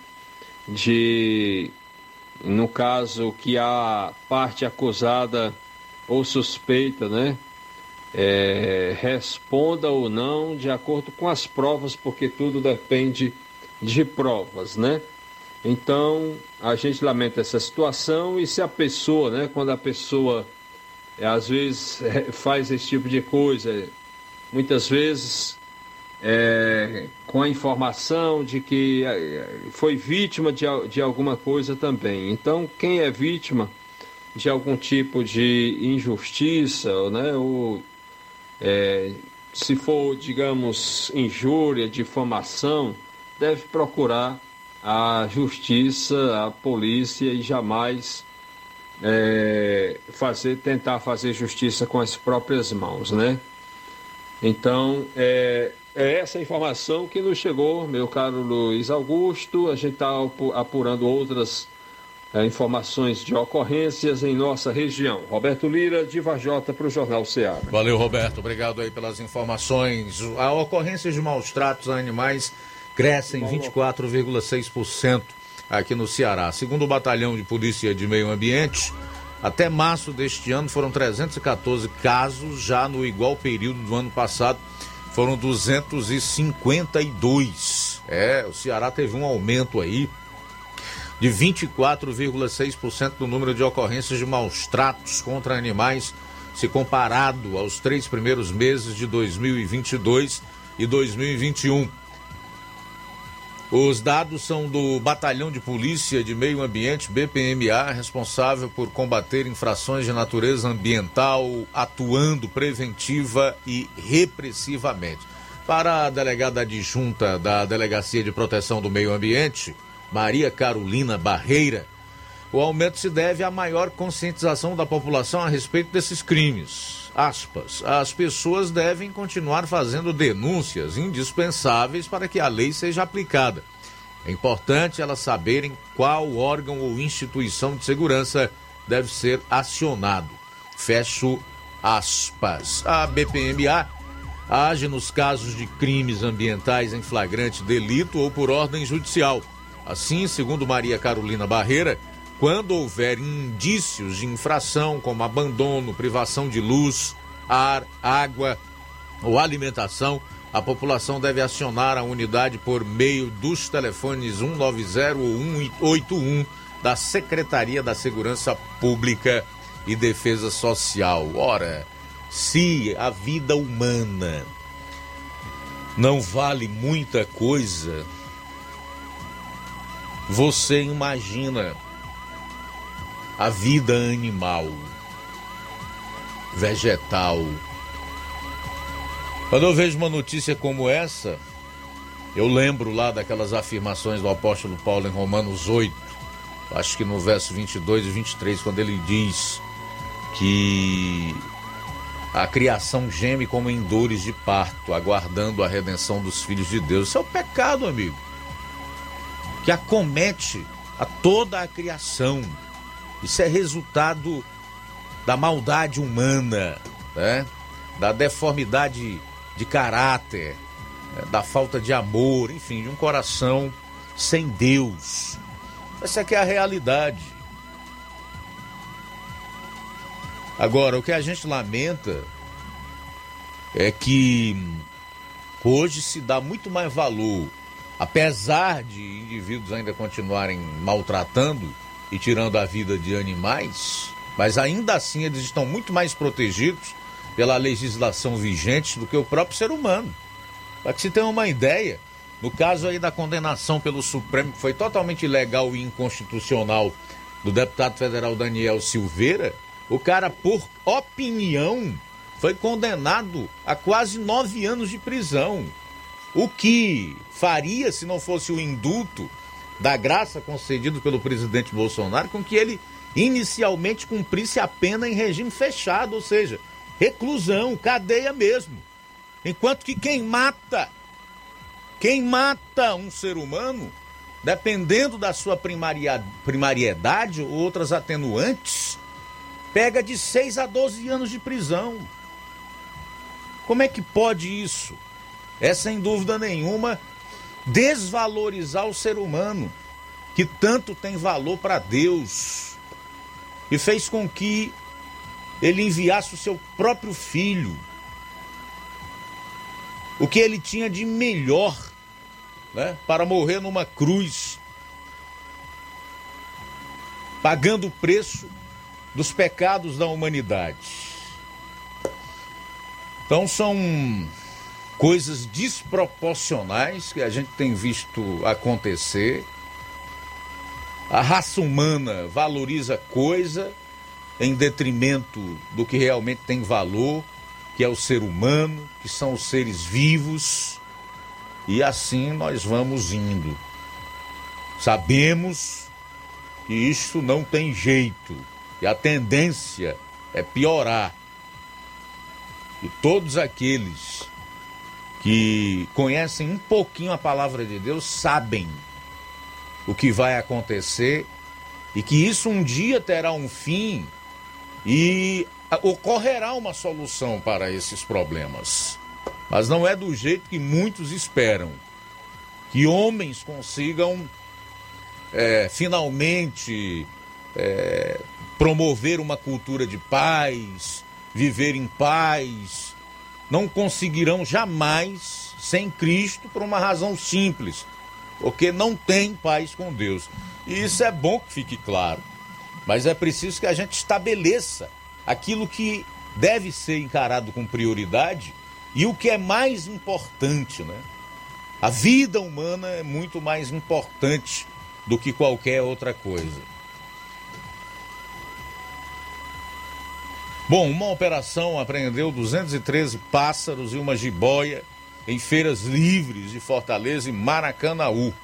L: de no caso que a parte acusada ou suspeita, né, é, responda ou não de acordo com as provas, porque tudo depende de provas, né? Então, a gente lamenta essa situação e se a pessoa, né, quando a pessoa é, às vezes é, faz esse tipo de coisa, muitas vezes é, com a informação de que foi vítima de, de alguma coisa também. Então, quem é vítima de algum tipo de injustiça, né, ou se for, digamos, injúria, difamação, deve procurar a justiça, a polícia e jamais é, fazer, tentar fazer justiça com as próprias mãos, né? Então, é, é essa informação que nos chegou, meu caro Luiz Augusto. A gente está apurando outras é, informações de ocorrências em nossa região. Roberto Lira, de Vajota, para o Jornal Ceará.
B: Valeu, Roberto. Obrigado aí pelas informações. A ocorrência de maus tratos a animais cresce em 24,6% aqui no Ceará. Segundo o Batalhão de Polícia de Meio Ambiente, até março deste ano foram 314 casos, já no igual período do ano passado foram 252. É, o Ceará teve um aumento aí de 24,6% do número de ocorrências de maus tratos contra animais, se comparado aos três primeiros meses de 2022 e 2021. Os dados são do Batalhão de Polícia de Meio Ambiente, BPMA, responsável por combater infrações de natureza ambiental, atuando preventiva e repressivamente. Para a delegada adjunta da Delegacia de Proteção do Meio Ambiente, Maria Carolina Barreira, o aumento se deve à maior conscientização da população a respeito desses crimes. Aspas, as pessoas devem continuar fazendo denúncias indispensáveis para que a lei seja aplicada. É importante elas saberem qual órgão ou instituição de segurança deve ser acionado. Fecho aspas. A BPMA age nos casos de crimes ambientais em flagrante delito ou por ordem judicial. Assim, segundo Maria Carolina Barreira, quando houver indícios de infração, como abandono, privação de luz, ar, água ou alimentação, a população deve acionar a unidade por meio dos telefones 190 ou 181 da Secretaria da Segurança Pública e Defesa Social. Ora, se a vida humana não vale muita coisa, você imagina a vida animal, vegetal. Quando eu vejo uma notícia como essa, eu lembro lá daquelas afirmações do apóstolo Paulo em Romanos 8, acho que no verso 22 e 23, quando ele diz que a criação geme como em dores de parto, aguardando a redenção dos filhos de Deus. Isso é o pecado, amigo, que acomete a toda a criação. Isso é resultado da maldade humana, né? da deformidade de caráter, né? da falta de amor, enfim, de um coração sem Deus. Essa é a realidade. Agora, o que a gente lamenta é que hoje se dá muito mais valor, apesar de indivíduos ainda continuarem maltratando e tirando a vida de animais, mas ainda assim eles estão muito mais protegidos pela legislação vigente do que o próprio ser humano. Para que se tenha uma ideia, no caso aí da condenação pelo Supremo, que foi totalmente ilegal e inconstitucional do deputado federal Daniel Silveira, o cara, por opinião, foi condenado a quase nove anos de prisão. O que faria, se não fosse o indulto da graça concedido pelo presidente Bolsonaro, com que ele inicialmente cumprisse a pena em regime fechado, ou seja, reclusão, cadeia mesmo. Enquanto que quem mata, quem mata um ser humano, dependendo da sua primaria, primariedade ou outras atenuantes, pega de 6 a 12 anos de prisão. Como é que pode isso? É sem dúvida nenhuma desvalorizar o ser humano, que tanto tem valor para Deus, e fez com que ele enviasse o seu próprio filho, o que ele tinha de melhor, né, para morrer numa cruz, pagando o preço dos pecados da humanidade. Então são coisas desproporcionais que a gente tem visto acontecer. A raça humana valoriza coisa em detrimento do que realmente tem valor, que é o ser humano, que são os seres vivos. E assim nós vamos indo. Sabemos que isso não tem jeito e a tendência é piorar. E todos aqueles que conhecem um pouquinho a palavra de Deus sabem o que vai acontecer e que isso um dia terá um fim e ocorrerá uma solução para esses problemas. Mas não é do jeito que muitos esperam. Que homens consigam é, finalmente é, promover uma cultura de paz, viver em paz, não conseguirão jamais sem Cristo por uma razão simples, porque não tem paz com Deus. E isso é bom que fique claro. Mas é preciso que a gente estabeleça aquilo que deve ser encarado com prioridade e o que é mais importante, né? A vida humana é muito mais importante do que qualquer outra coisa. Bom, uma operação apreendeu 213 pássaros e uma jiboia em feiras livres de Fortaleza e Maracanaú.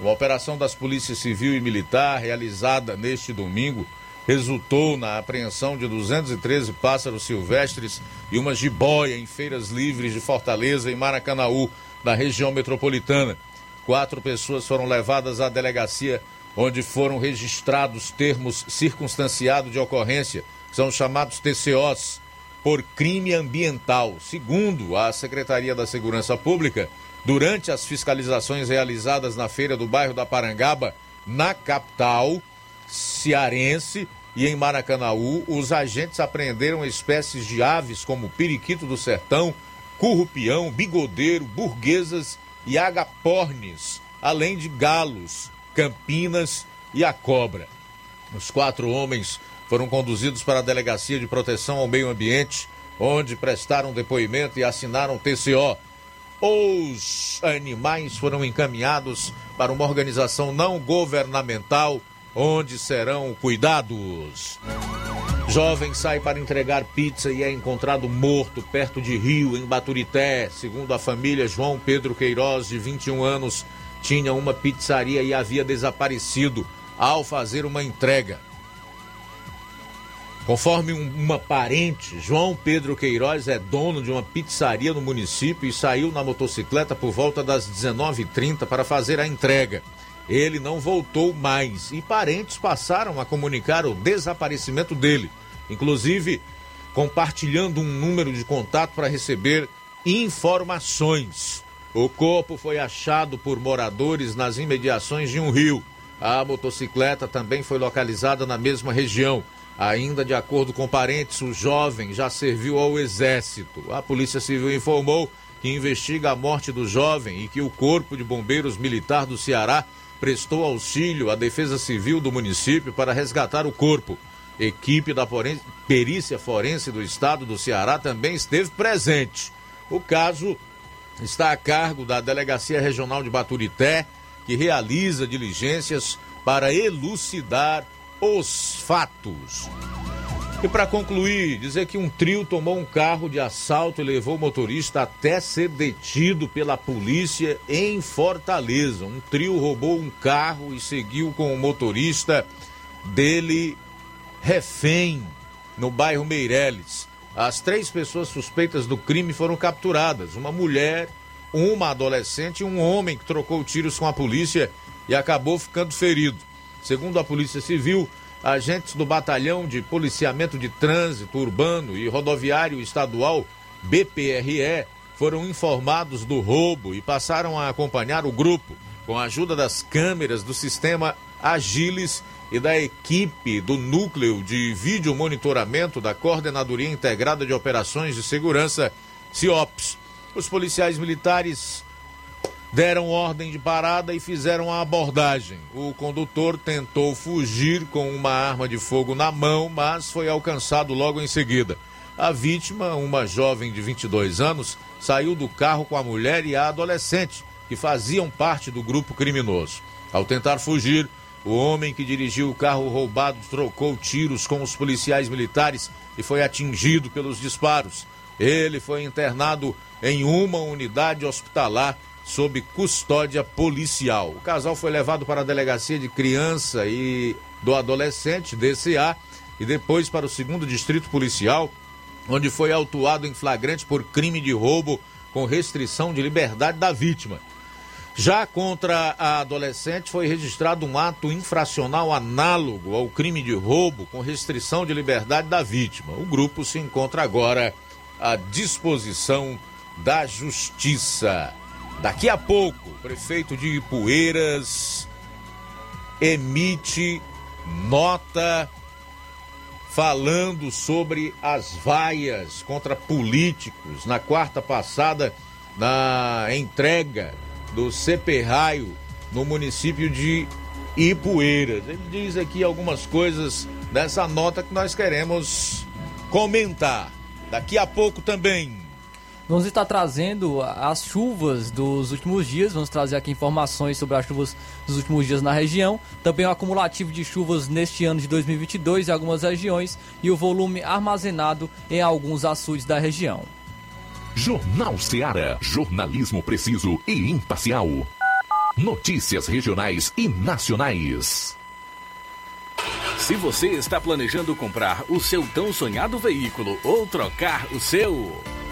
B: Uma operação das polícias civil e militar realizada neste domingo resultou na apreensão de 213 pássaros silvestres e uma jiboia em feiras livres de Fortaleza e Maracanaú, na região metropolitana. Quatro pessoas foram levadas à delegacia, onde foram registrados termos circunstanciados de ocorrência, são chamados TCOs, por crime ambiental. Segundo a Secretaria da Segurança Pública, durante as fiscalizações realizadas na feira do bairro da Parangaba, na capital cearense e em Maracanaú, os agentes apreenderam espécies de aves como periquito do sertão, currupião, bigodeiro, burguesas e agapornes, além de galos, campinas e a cobra. Os quatro homens foram conduzidos para a Delegacia de Proteção ao Meio Ambiente, onde prestaram depoimento e assinaram TCO. Os animais foram encaminhados para uma organização não governamental, onde serão cuidados. Jovem sai para entregar pizza e é encontrado morto perto de Rio, em Baturité. Segundo a família, João Pedro Queiroz, de 21 anos, tinha uma pizzaria e havia desaparecido ao fazer uma entrega. Conforme um, uma parente, João Pedro Queiroz é dono de uma pizzaria no município e saiu na motocicleta por volta das 19h30 para fazer a entrega. Ele não voltou mais e parentes passaram a comunicar o desaparecimento dele, inclusive compartilhando um número de contato para receber informações. O corpo foi achado por moradores nas imediações de um rio. A motocicleta também foi localizada na mesma região. Ainda de acordo com parentes, o jovem já serviu ao exército. A Polícia Civil informou que investiga a morte do jovem e que o Corpo de Bombeiros Militar do Ceará prestou auxílio à Defesa Civil do município para resgatar o corpo. Equipe da Perícia Forense do Estado do Ceará também esteve presente. O caso está a cargo da Delegacia Regional de Baturité, que realiza diligências para elucidar os fatos. E para concluir, dizer que um trio tomou um carro de assalto e levou o motorista até ser detido pela polícia em Fortaleza. Um trio roubou um carro e seguiu com o motorista dele refém no bairro Meireles. As três pessoas suspeitas do crime foram capturadas: uma mulher, uma adolescente e um homem que trocou tiros com a polícia e acabou ficando ferido. Segundo a Polícia Civil, agentes do Batalhão de Policiamento de Trânsito Urbano e Rodoviário Estadual, BPRE, foram informados do roubo e passaram a acompanhar o grupo com a ajuda das câmeras do sistema Agiles e da equipe do Núcleo de Vídeo Monitoramento da Coordenadoria Integrada de Operações de Segurança, CIOPS. Os policiais militares deram ordem de parada e fizeram a abordagem. O condutor tentou fugir com uma arma de fogo na mão, mas foi alcançado logo em seguida. A vítima, uma jovem de 22 anos, saiu do carro com a mulher e a adolescente, que faziam parte do grupo criminoso. Ao tentar fugir, o homem que dirigiu o carro roubado trocou tiros com os policiais militares e foi atingido pelos disparos. Ele foi internado em uma unidade hospitalar sob custódia policial. O casal foi levado para a delegacia de criança e do adolescente, DCA, e depois para o segundo distrito policial, onde foi autuado em flagrante por crime de roubo com restrição de liberdade da vítima. Já contra a adolescente foi registrado um ato infracional análogo ao crime de roubo com restrição de liberdade da vítima. O grupo se encontra agora à disposição da Justiça. Daqui a pouco, o prefeito de Ipueiras emite nota falando sobre as vaias contra políticos na quarta passada na entrega do CP Raio no município de Ipueiras. Ele diz aqui algumas coisas dessa nota que nós queremos comentar. Daqui a pouco também.
D: Vamos estar trazendo as chuvas dos últimos dias, vamos trazer aqui informações sobre as chuvas dos últimos dias na região, também o acumulativo de chuvas neste ano de 2022 em algumas regiões e o volume armazenado em alguns açudes da região.
A: Jornal Ceará, jornalismo preciso e imparcial. Notícias regionais e nacionais.
M: Se você está planejando comprar o seu tão sonhado veículo ou trocar o seu.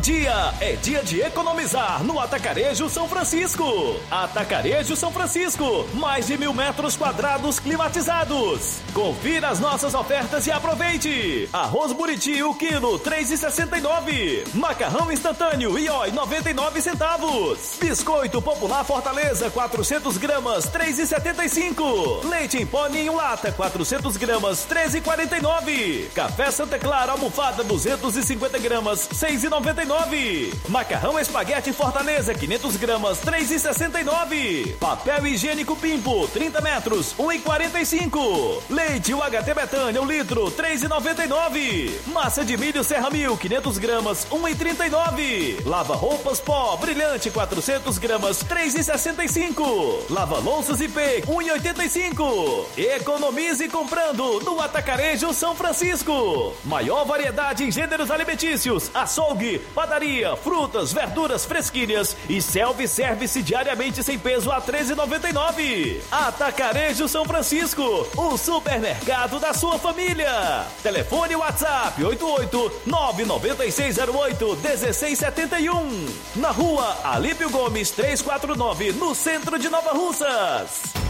F: Dia é dia de economizar no Atacarejo São Francisco. Atacarejo São Francisco, mais de mil metros quadrados climatizados. Confira as nossas ofertas e aproveite. Arroz Buriti, o quilo, 3,69. Macarrão instantâneo, Ioi, 99 centavos. Biscoito Popular Fortaleza, 400 gramas, 3,75. Leite em pó em lata, 400 gramas, 13,49. Café Santa Clara, almofada, 250 gramas, 6,99. Macarrão espaguete Fortaleza, 500 gramas, 3,69. Papel higiênico Pimpo, 30 metros, 1,45. Leite UHT Betânia, 1 litro, 3,99. Massa de milho Serra Mil, 500 gramas, 1,39. Lava roupas pó, brilhante, 400 gramas, 3,65. Lava louças IP, 1,85. Economize comprando no Atacarejo São Francisco. Maior variedade em gêneros alimentícios, açougue, padaria, frutas, verduras fresquinhas e self-service diariamente sem peso a 13,99. Atacarejo São Francisco, o supermercado da sua família. Telefone WhatsApp 88 99608 1671. Na rua Alípio Gomes 349, no centro de Nova Russas.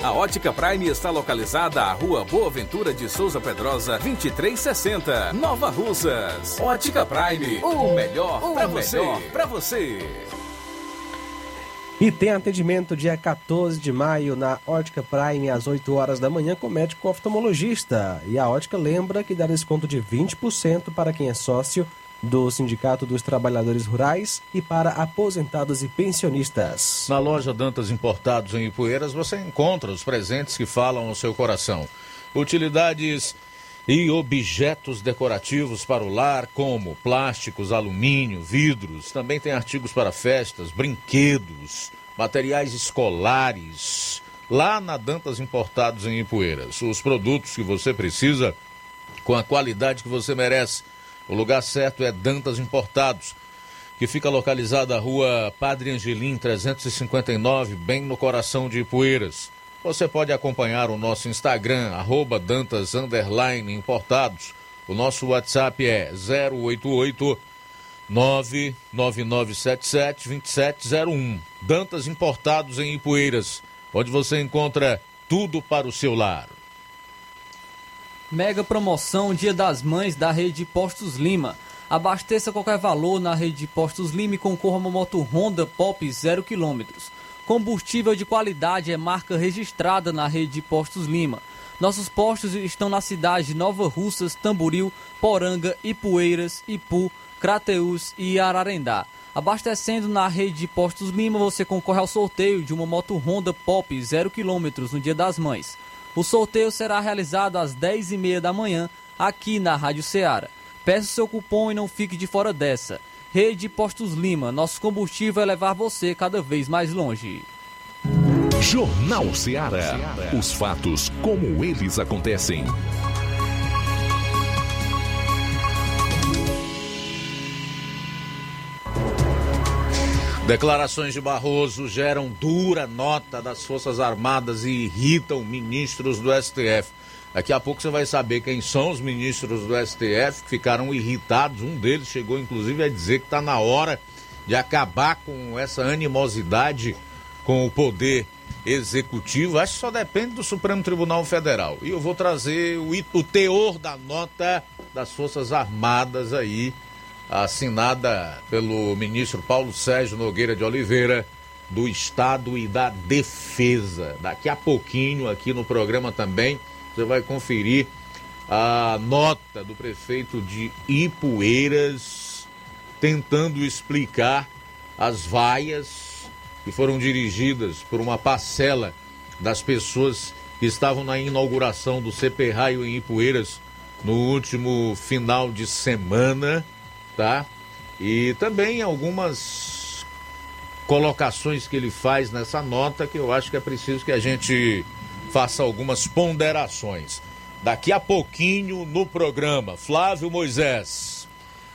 E: A Ótica Prime está localizada à Rua Boa Ventura de Souza Pedrosa, 2360, Nova Russas. Ótica Prime. O melhor para você. Para você.
C: E tem atendimento dia 14 de maio na Ótica Prime às 8 horas da manhã com médico oftalmologista. E a Ótica lembra que dá desconto de 20% para quem é sócio do Sindicato dos Trabalhadores Rurais e para aposentados e pensionistas.
B: Na loja Dantas Importados em Ipueiras você encontra os presentes que falam ao seu coração. Utilidades e objetos decorativos para o lar, como plásticos, alumínio, vidros. Também tem artigos para festas, brinquedos, materiais escolares. Lá na Dantas Importados em Ipueiras. Os produtos que você precisa com a qualidade que você merece. O lugar certo é Dantas Importados, que fica localizada na rua Padre Angelim 359, bem no coração de Ipueiras. Você pode acompanhar o nosso Instagram, arroba Dantas Importados. O nosso WhatsApp é 088 99977 2701. Dantas Importados em Ipueiras, onde você encontra tudo para o seu lar.
D: Mega promoção Dia das Mães da Rede Postos Lima. Abasteça qualquer valor na Rede Postos Lima e concorra a uma moto Honda Pop 0 km. Combustível de qualidade é marca registrada na Rede Postos Lima. Nossos postos estão na cidade de Nova Russas, Tamboril, Poranga, Ipueiras, Ipu, Crateús e Ararendá. Abastecendo na rede de Postos Lima, você concorre ao sorteio de uma moto Honda Pop 0 km no Dia das Mães. O sorteio será realizado às 10h30 da manhã, aqui na Rádio Ceará. Peça seu cupom e não fique de fora dessa. Rede Postos Lima, nosso combustível é levar você cada vez mais longe.
A: Jornal Ceará. Os fatos como eles acontecem.
B: Declarações de Barroso geram dura nota das Forças Armadas e irritam ministros do STF. Daqui a pouco você vai saber quem são os ministros do STF que ficaram irritados. Um deles chegou inclusive a dizer que está na hora de acabar com essa animosidade com o poder executivo. Acho que só depende do Supremo Tribunal Federal. E eu vou trazer o, o teor da nota das Forças Armadas aí assinada pelo ministro Paulo Sérgio Nogueira de Oliveira, do Estado e da Defesa. Daqui a pouquinho, aqui no programa também, você vai conferir a nota do prefeito de Ipueiras, tentando explicar as vaias que foram dirigidas por uma parcela das pessoas que estavam na inauguração do CP Raio em Ipueiras no último final de semana tá? E também algumas colocações que ele faz nessa nota que eu acho que é preciso que a gente faça algumas ponderações. Daqui a pouquinho no programa, Flávio Moisés.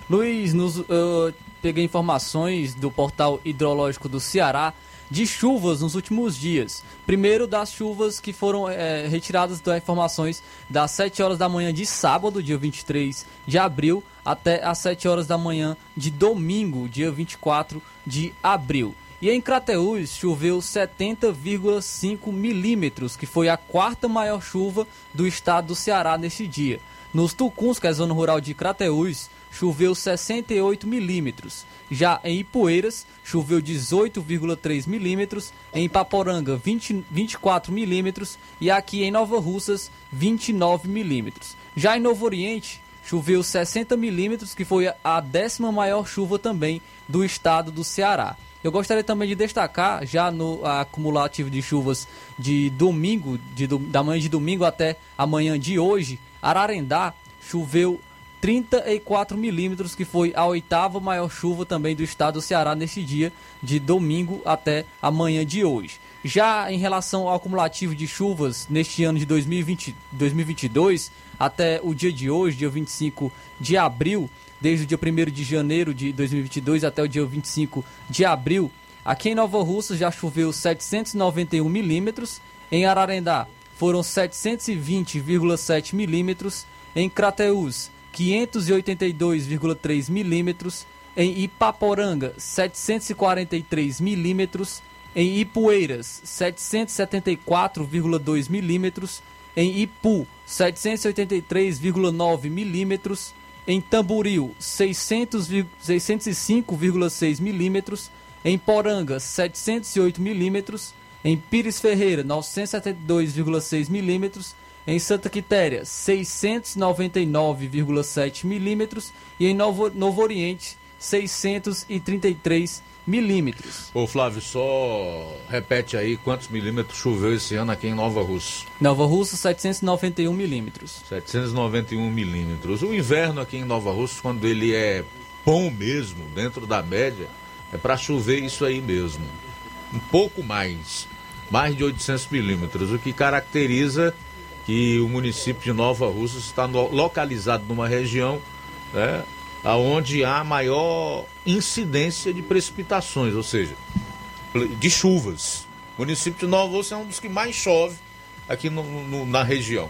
D: Luiz, nos, uh, peguei informações do portal hidrológico do Ceará de chuvas nos últimos dias. Primeiro das chuvas que foram é, retiradas das informações das 7 horas da manhã de sábado, dia 23 de abril, até as 7 horas da manhã de domingo, dia 24 de abril. E em Crateús choveu 70,5 milímetros, que foi a quarta maior chuva do estado do Ceará neste dia. Nos Tucuns, que é a zona rural de Crateús, choveu 68 milímetros. Já em Ipueiras, choveu 18,3 milímetros, em Paporanga 20, 24 milímetros e aqui em Nova Russas 29 milímetros. Já em Novo Oriente, choveu 60 milímetros, que foi a décima maior chuva também do estado do Ceará. Eu gostaria também de destacar, já no acumulativo de chuvas de domingo, de, da manhã de domingo até a manhã de hoje, Ararendá choveu 34 milímetros, que foi a oitava maior chuva também do estado do Ceará neste dia, de domingo até a manhã de hoje. Já em relação ao acumulativo de chuvas neste ano de 2020, 2022, até o dia de hoje, dia 25 de abril, desde o dia 1 de janeiro de 2022 até o dia 25 de abril, aqui em Nova Russa já choveu 791 milímetros, em Ararendá foram 720,7 milímetros, em Crateús 582,3 milímetros, em Ipaporanga 743 milímetros, em Ipueiras 774,2 milímetros, em Ipu 783,9 milímetros, em Tamboril 600 605,6 milímetros, em Poranga 708 milímetros, em Pires Ferreira 972,6 milímetros, em Santa Quitéria 699,7 milímetros e em Novo, Novo Oriente 633 milímetros.
B: Ô Flávio, só repete aí quantos milímetros choveu esse ano aqui em Nova Russa.
D: Nova Russa 791 milímetros.
B: 791 milímetros. O inverno aqui em Nova Russa, quando ele é bom mesmo, dentro da média, é para chover isso aí mesmo. Um pouco mais, mais de 800 milímetros, o que caracteriza que o município de Nova Russa está localizado numa região né, onde há maior incidência de precipitações, ou seja, de chuvas. O município de Nova Russa é um dos que mais chove aqui no, no, na região.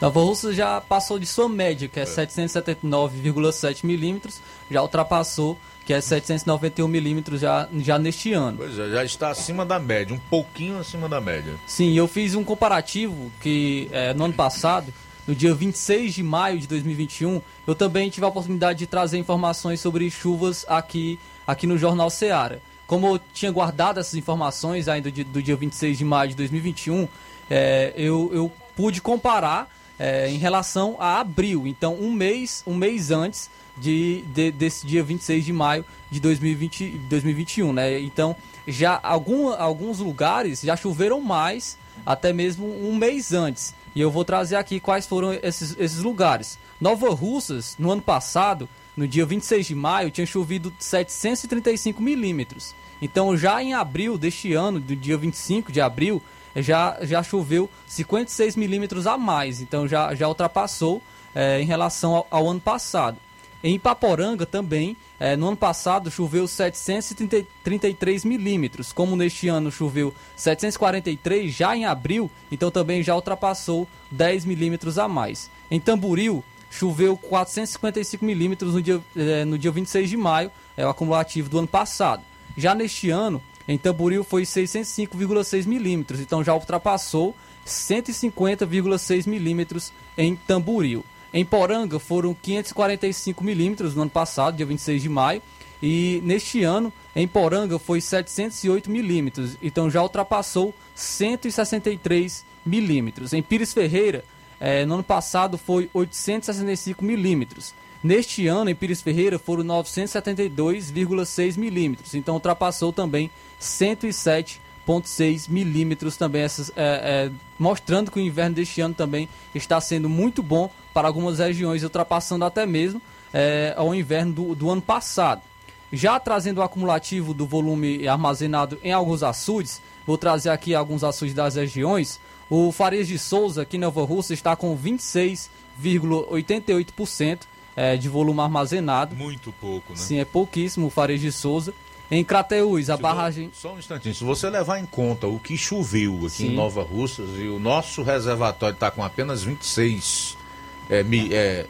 D: Nova Russa já passou de sua média, que é, é. 779,7 milímetros, já ultrapassou, que é 791 milímetros já, já neste ano.
B: Pois é, já está acima da média, um pouquinho acima da média.
D: Sim, eu fiz um comparativo que é, no ano passado no dia 26 de maio de 2021, eu também tive a oportunidade de trazer informações sobre chuvas aqui, aqui no Jornal Seara. Como eu tinha guardado essas informações ainda do, do dia 26 de maio de 2021, é, eu, eu pude comparar é, em relação a abril. Então, um mês, um mês antes de, de, desse dia 26 de maio de 2020, 2021, né? Então, já algum, alguns lugares já choveram mais, até mesmo um mês antes. E eu vou trazer aqui quais foram esses, esses lugares. Nova Russas, no ano passado, no dia 26 de maio, tinha chovido 735 milímetros. Então, já em abril deste ano, do dia 25 de abril, já, já choveu 56 milímetros a mais. Então, já, já ultrapassou é, em relação ao, ao ano passado. Em Ipaporanga também, é, no ano passado choveu 733 milímetros, como neste ano choveu 743 já em abril, então também já ultrapassou 10 milímetros a mais. Em Tamboril choveu 455 milímetros no dia, é, no dia 26 de maio, é o acumulativo do ano passado. Já neste ano, em Tamboril foi 605,6 milímetros, então já ultrapassou 150,6 milímetros em Tamboril. Em Poranga foram 545 milímetros no ano passado, dia 26 de maio. E neste ano, em Poranga, foi 708 milímetros. Então já ultrapassou 163 milímetros. Em Pires Ferreira, eh, no ano passado, foi 865 milímetros. Neste ano, em Pires Ferreira, foram 972,6 milímetros. Então ultrapassou também 107 1,6 milímetros também, essas, é, é, mostrando que o inverno deste ano também está sendo muito bom para algumas regiões, ultrapassando até mesmo é, ao inverno do, do ano passado. Já trazendo o acumulativo do volume armazenado em alguns açudes, vou trazer aqui alguns açudes das regiões. O Farias de Souza, aqui em Nova Rússia, está com 26,88% é, de volume armazenado.
B: Muito pouco, né?
D: Sim, é pouquíssimo o Farias de Souza. Em Crateús, a se barragem.
B: Só um instantinho. Se você levar em conta o que choveu aqui Sim. em Nova Russas e o nosso reservatório está com apenas 26, é, mi, é,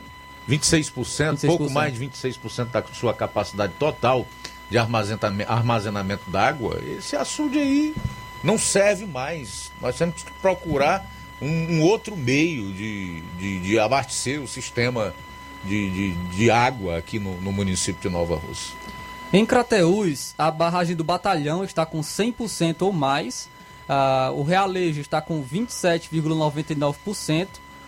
B: 26%, 26%, pouco mais de 26% da sua capacidade total de armazenamento, armazenamento d'água, esse açude aí não serve mais. Nós temos que procurar um, um outro meio de, de, de, abastecer o sistema de, de, de água aqui no, no município de Nova Russa.
D: Em Crateús, a barragem do Batalhão está com 100% ou mais. Uh, o Realejo está com 27,99%.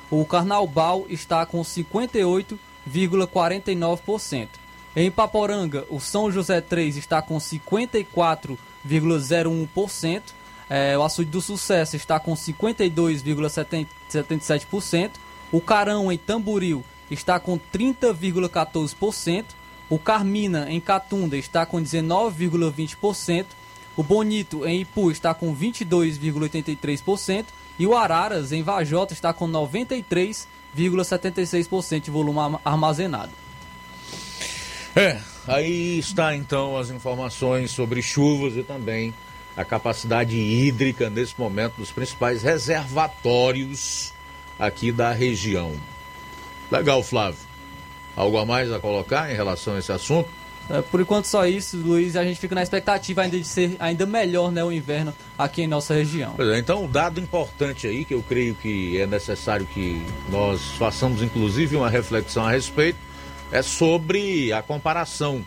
D: O Carnaubal está com 58,49%. Em Paporanga, o São José 3 está com 54,01%. É, o Açude do Sucesso está com 52,77%. O Carão, em Tamboril, está com 30,14%. O Carmina, em Catunda, está com 19,20%. O Bonito em Ipu está com 22,83% e o Araras em Vajota está com 93,76% de volume armazenado.
B: É, aí está então as informações sobre chuvas e também a capacidade hídrica nesse momento dos principais reservatórios aqui da região. Legal, Flávio. Algo a mais a colocar em relação a esse assunto?
D: É, Por enquanto só isso, Luiz, a gente fica na expectativa ainda de ser ainda melhor né, o inverno aqui em nossa região.
B: Pois é, então, um dado importante aí que eu creio que é necessário que nós façamos, inclusive, uma reflexão a respeito, é sobre a comparação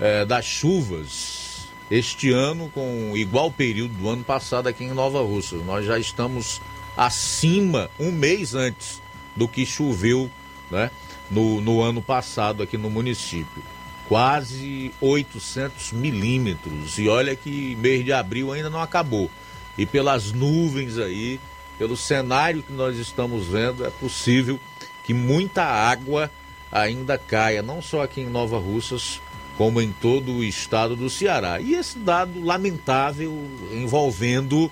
B: eh, das chuvas este ano com o igual período do ano passado aqui em Nova Russa. Nós já estamos acima, um mês antes do que choveu né, no, no ano passado aqui no município. Quase 800 milímetros. E olha que mês de abril ainda não acabou. E pelas nuvens aí, pelo cenário que nós estamos vendo, é possível que muita água ainda caia, não só aqui em Nova Russas, como em todo o estado do Ceará. E esse dado lamentável envolvendo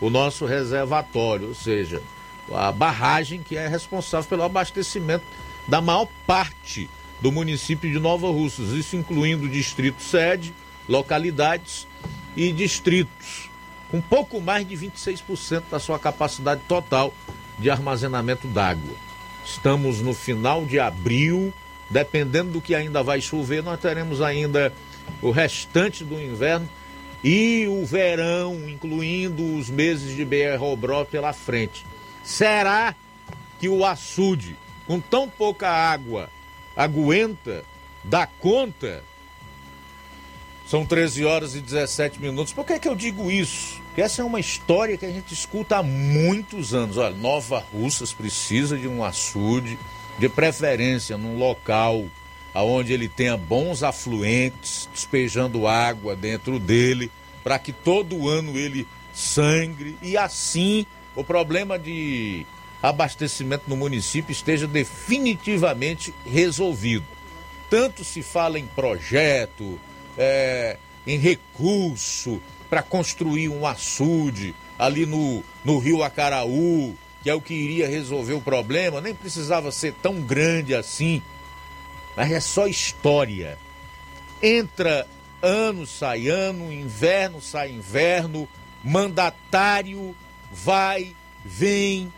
B: o nosso reservatório, ou seja, a barragem que é responsável pelo abastecimento da maior parte do município de Nova Russas, isso incluindo distrito sede, localidades e distritos, com pouco mais de 26% da sua capacidade total de armazenamento d'água. Estamos no final de abril, dependendo do que ainda vai chover, nós teremos ainda o restante do inverno e o verão, incluindo os meses de BR-Obró pela frente. Será que o açude, com tão pouca água, aguenta, dá conta? São 13 horas e 17 minutos. Por que, é que eu digo isso? Porque essa é uma história que a gente escuta há muitos anos. Olha, Nova Russas precisa de um açude, de preferência num local onde ele tenha bons afluentes, despejando água dentro dele, para que todo ano ele sangre e assim o problema de abastecimento no município esteja definitivamente resolvido. Tanto se fala em projeto, é, em recurso para construir um açude ali no, no rio Acaraú, que é o que iria resolver o problema, nem precisava ser tão grande assim. Mas é só história. Entra ano, sai ano, inverno, sai inverno, mandatário vai, vem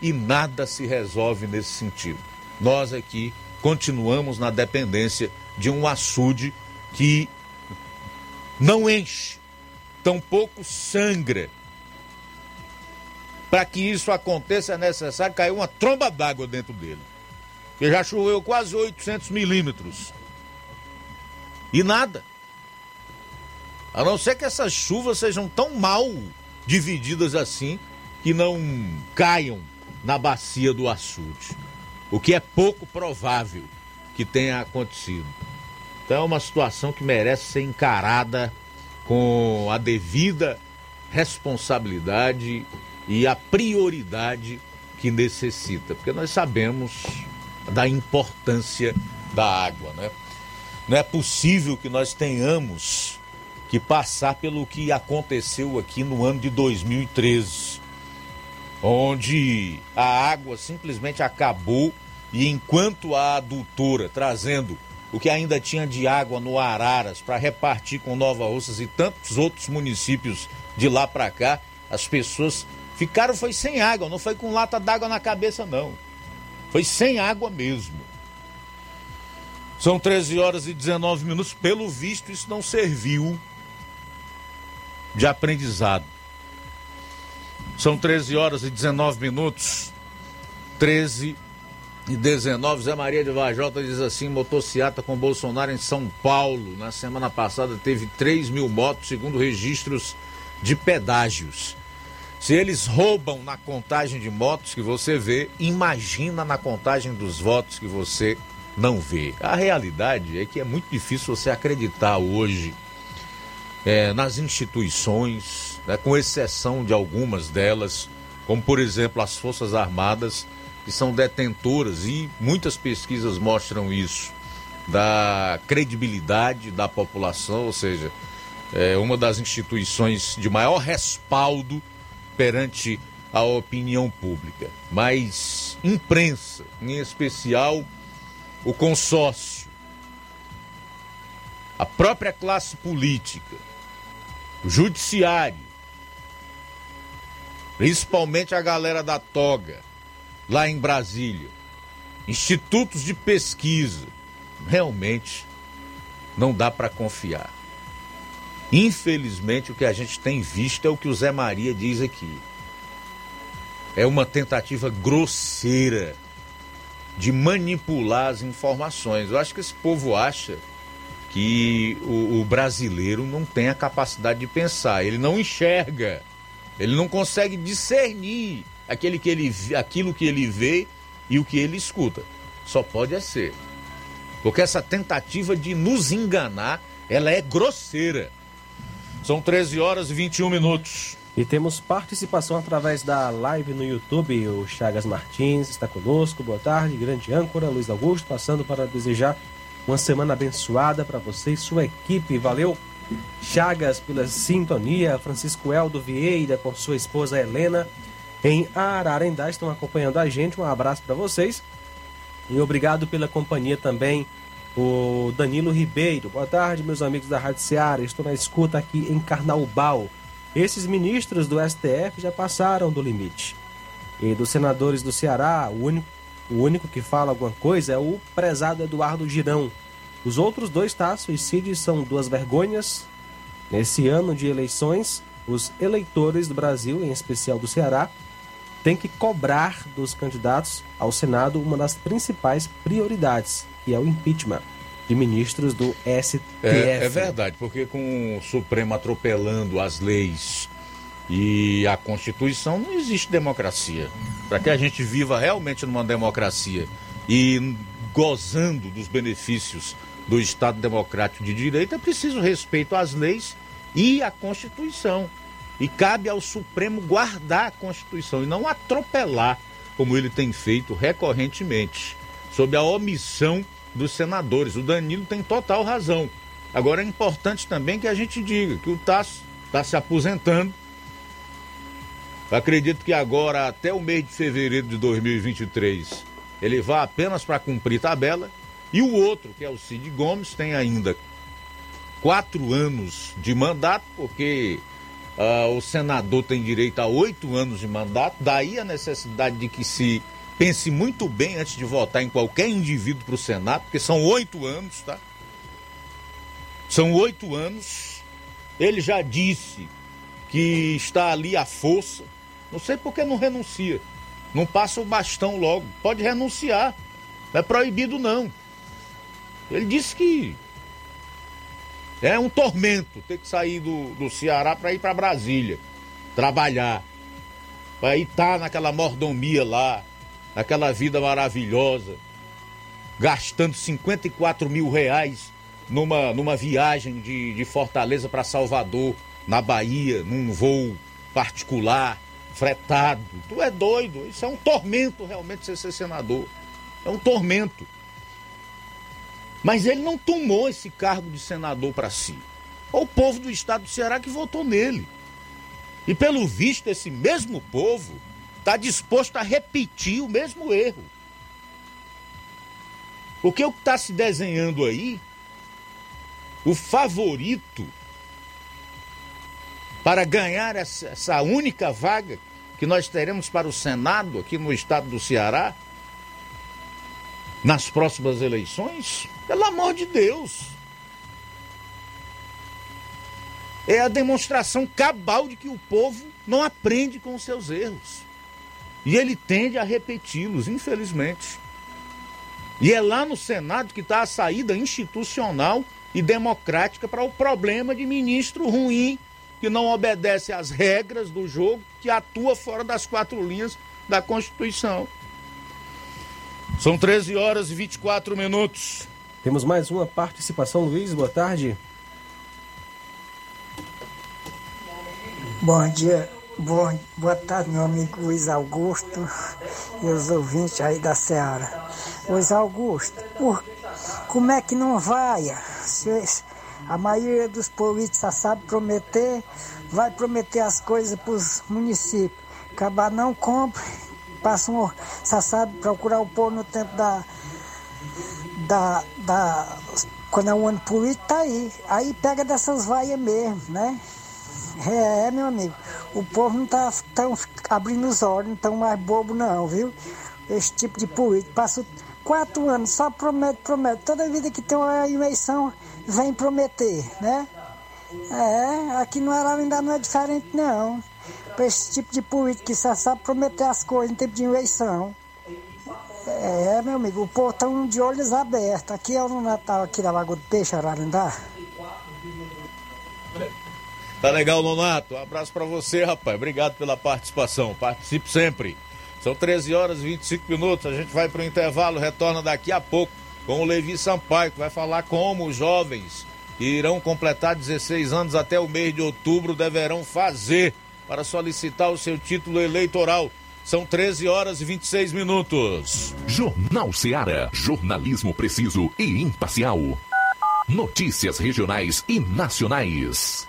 B: e nada se resolve nesse sentido. Nós aqui continuamos na dependência de um açude que não enche, tampouco sangra. Para que isso aconteça é necessário cair uma tromba d'água dentro dele. Que já choveu quase 800 milímetros. E nada. A não ser que essas chuvas sejam tão mal divididas assim que não caiam na bacia do açude. O que é pouco provável que tenha acontecido. Então é uma situação que merece ser encarada com a devida responsabilidade e a prioridade que necessita, porque nós sabemos da importância da água, né? Não é possível que nós tenhamos que passar pelo que aconteceu aqui no ano de 2013, onde a água simplesmente acabou e enquanto a adutora trazendo o que ainda tinha de água no Araras para repartir com Nova Russas e tantos outros municípios de lá para cá, as pessoas ficaram foi sem água, não foi com lata d'água na cabeça não. Foi sem água mesmo. São 13 horas e 19 minutos, pelo visto isso não serviu de aprendizado. São 13 horas e 19 minutos. 13 e 19. Zé Maria de Vajota diz assim: motociata com Bolsonaro em São Paulo. Na semana passada teve 3 mil motos, segundo registros de pedágios. Se eles roubam na contagem de motos que você vê, imagina na contagem dos votos que você não vê. A realidade é que é muito difícil você acreditar hoje é, nas instituições, né, com exceção de algumas delas, como por exemplo as Forças Armadas, que são detentoras, e muitas pesquisas mostram isso, da credibilidade da população, ou seja, é uma das instituições de maior respaldo perante a opinião pública. Mas imprensa, em especial o consórcio, a própria classe política, o judiciário, principalmente a galera da toga, lá em Brasília, institutos de pesquisa, realmente não dá para confiar. Infelizmente, o que a gente tem visto é o que o Zé Maria diz aqui. É uma tentativa grosseira de manipular as informações. Eu acho que esse povo acha que o, o brasileiro não tem a capacidade de pensar, ele não enxerga, ele não consegue discernir aquele que ele, aquilo que ele vê e o que ele escuta. Só pode é ser. Porque essa tentativa de nos enganar, ela é grosseira. São 13 horas e 21 minutos.
C: E temos participação através da live no YouTube. O Chagas Martins está conosco. Boa tarde, grande âncora, Luiz Augusto, passando para desejar uma semana abençoada para você e sua equipe. Valeu, Chagas, pela sintonia. Francisco Eldo Vieira com sua esposa Helena em Ararendá estão acompanhando a gente. Um abraço para vocês. E obrigado pela companhia também o Danilo Ribeiro. Boa tarde, meus amigos da Rádio Seara. Estou na escuta aqui em Carnaubal. Esses ministros do STF já passaram do limite. E dos senadores do Ceará, o único, o único que fala alguma coisa é o prezado Eduardo Girão. Os outros dois, tá? Suicídios são duas vergonhas. Nesse ano de eleições, os eleitores do Brasil, em especial do Ceará, têm que cobrar dos candidatos ao Senado uma das principais prioridades, que é o impeachment de ministros do STF.
B: É, é verdade, porque com o Supremo atropelando as leis e a Constituição, não existe democracia. Para que a gente viva realmente numa democracia e gozando dos benefícios do Estado Democrático de Direito, é preciso respeito às leis e à Constituição. E cabe ao Supremo guardar a Constituição e não atropelar, como ele tem feito recorrentemente, sob a omissão dos senadores. O Danilo tem total razão. Agora é importante também que a gente diga que o Tasso está se aposentando. acredito que agora, até o mês de fevereiro de 2023, ele vai apenas para cumprir tabela. E o outro, que é o Cid Gomes, tem ainda quatro anos de mandato, porque uh, o senador tem direito a oito anos de mandato. Daí a necessidade de que se pense muito bem antes de votar em qualquer indivíduo para o Senado, porque são oito anos, tá? São oito anos. Ele já disse que está ali à força. Não sei por que não renuncia. Não passa o bastão logo. Pode renunciar. Não é proibido, não. Ele disse que é um tormento ter que sair do, do Ceará para ir para Brasília trabalhar. Para ir estar tá naquela mordomia lá, aquela vida maravilhosa, gastando 54 mil reais numa, numa viagem de, de Fortaleza para Salvador, na Bahia, num voo particular, fretado. Tu é doido, isso é um tormento realmente ser, ser senador. É um tormento. Mas ele não tomou esse cargo de senador para si. O povo do estado do Ceará que votou nele. E pelo visto, esse mesmo povo está disposto a repetir o mesmo erro. Porque o que está se desenhando aí, o favorito para ganhar essa única vaga que nós teremos para o Senado aqui no estado do Ceará, nas próximas eleições, pelo amor de Deus. É a demonstração cabal de que o povo não aprende com os seus erros. E ele tende a repeti-los, infelizmente. E é lá no Senado que está a saída institucional e democrática para o problema de ministro ruim, que não obedece às regras do jogo, que atua fora das quatro linhas da Constituição. São 13 horas e 24 minutos.
C: Temos mais uma participação, Luiz. Boa tarde.
N: Bom dia, Bom, boa tarde, meu amigo Luiz Augusto e os ouvintes aí da Seara. Luiz Augusto, por, como é que não vai? Se A maioria dos políticos só sabe prometer, vai prometer as coisas para os municípios. Acabar não compra, passa um, só sabe procurar o povo no tempo da. Da. da quando é um ano político, tá aí. Aí pega dessas vaias mesmo, né? É, meu amigo, o povo não tá tão abrindo os olhos, não tão mais bobo não, viu? Esse tipo de político passa quatro anos, só promete, promete. Toda vida que tem uma eleição, vem prometer, né? É, aqui no Arara ainda não é diferente não. Esse tipo de político que só sabe prometer as coisas em tempo de eleição. É, meu amigo, o tá de olhos abertos. Aqui é o Natal aqui da Lagoa do Peixe, Ararindá.
B: Tá legal, Nonato. Um abraço para você, rapaz. Obrigado pela participação. Participe sempre. São 13 horas e 25 minutos. A gente vai para o intervalo, retorna daqui a pouco com o Levi Sampaio, que vai falar como os jovens que irão completar 16 anos até o mês de outubro deverão fazer para solicitar o seu título eleitoral. São 13 horas e 26 minutos.
A: Jornal Seara. Jornalismo preciso e imparcial. Notícias regionais e nacionais.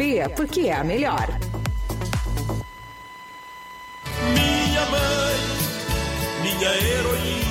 O: porque é a melhor.
P: Minha mãe, minha heroína.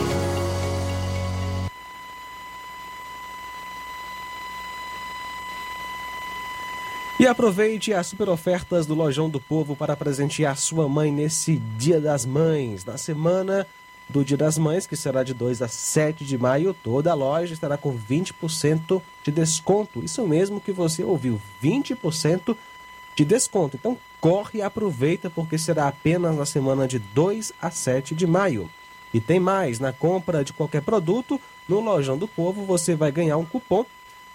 C: E aproveite as super ofertas do Lojão do Povo para presentear sua mãe nesse Dia das Mães. Na semana do Dia das Mães, que será de 2 a 7 de maio, toda a loja estará com 20% de desconto. Isso mesmo que você ouviu, 20% de desconto. Então, Corre e aproveita porque será apenas na semana de 2 a 7 de maio. E tem mais, na compra de qualquer produto, no Lojão do Povo você vai ganhar um cupom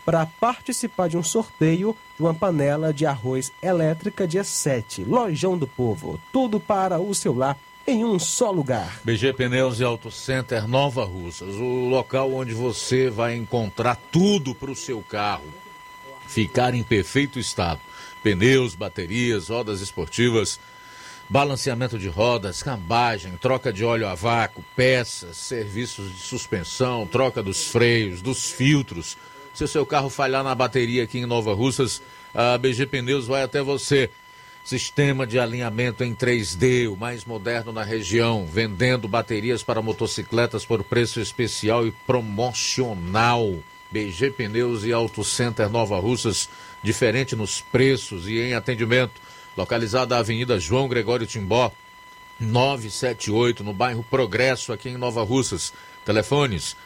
C: para participar de um sorteio de uma panela de arroz elétrica dia 7. Lojão do Povo, tudo para o seu lar em um só lugar.
B: BG Pneus e Auto Center Nova Russas, o local onde você vai encontrar tudo para o seu carro ficar em perfeito estado. Pneus, baterias, rodas esportivas, balanceamento de rodas, cambagem, troca de óleo a vácuo, peças, serviços de suspensão, troca dos freios, dos filtros. Se o seu carro falhar na bateria aqui em Nova Russas, a BG Pneus vai até você. Sistema de alinhamento em 3D, o mais moderno na região, vendendo baterias para motocicletas por preço especial e promocional. BG Pneus e Auto Center Nova Russas, diferente nos preços e em atendimento. Localizada na Avenida João Gregório Timbó, 978, no bairro Progresso, aqui em Nova Russas. Telefones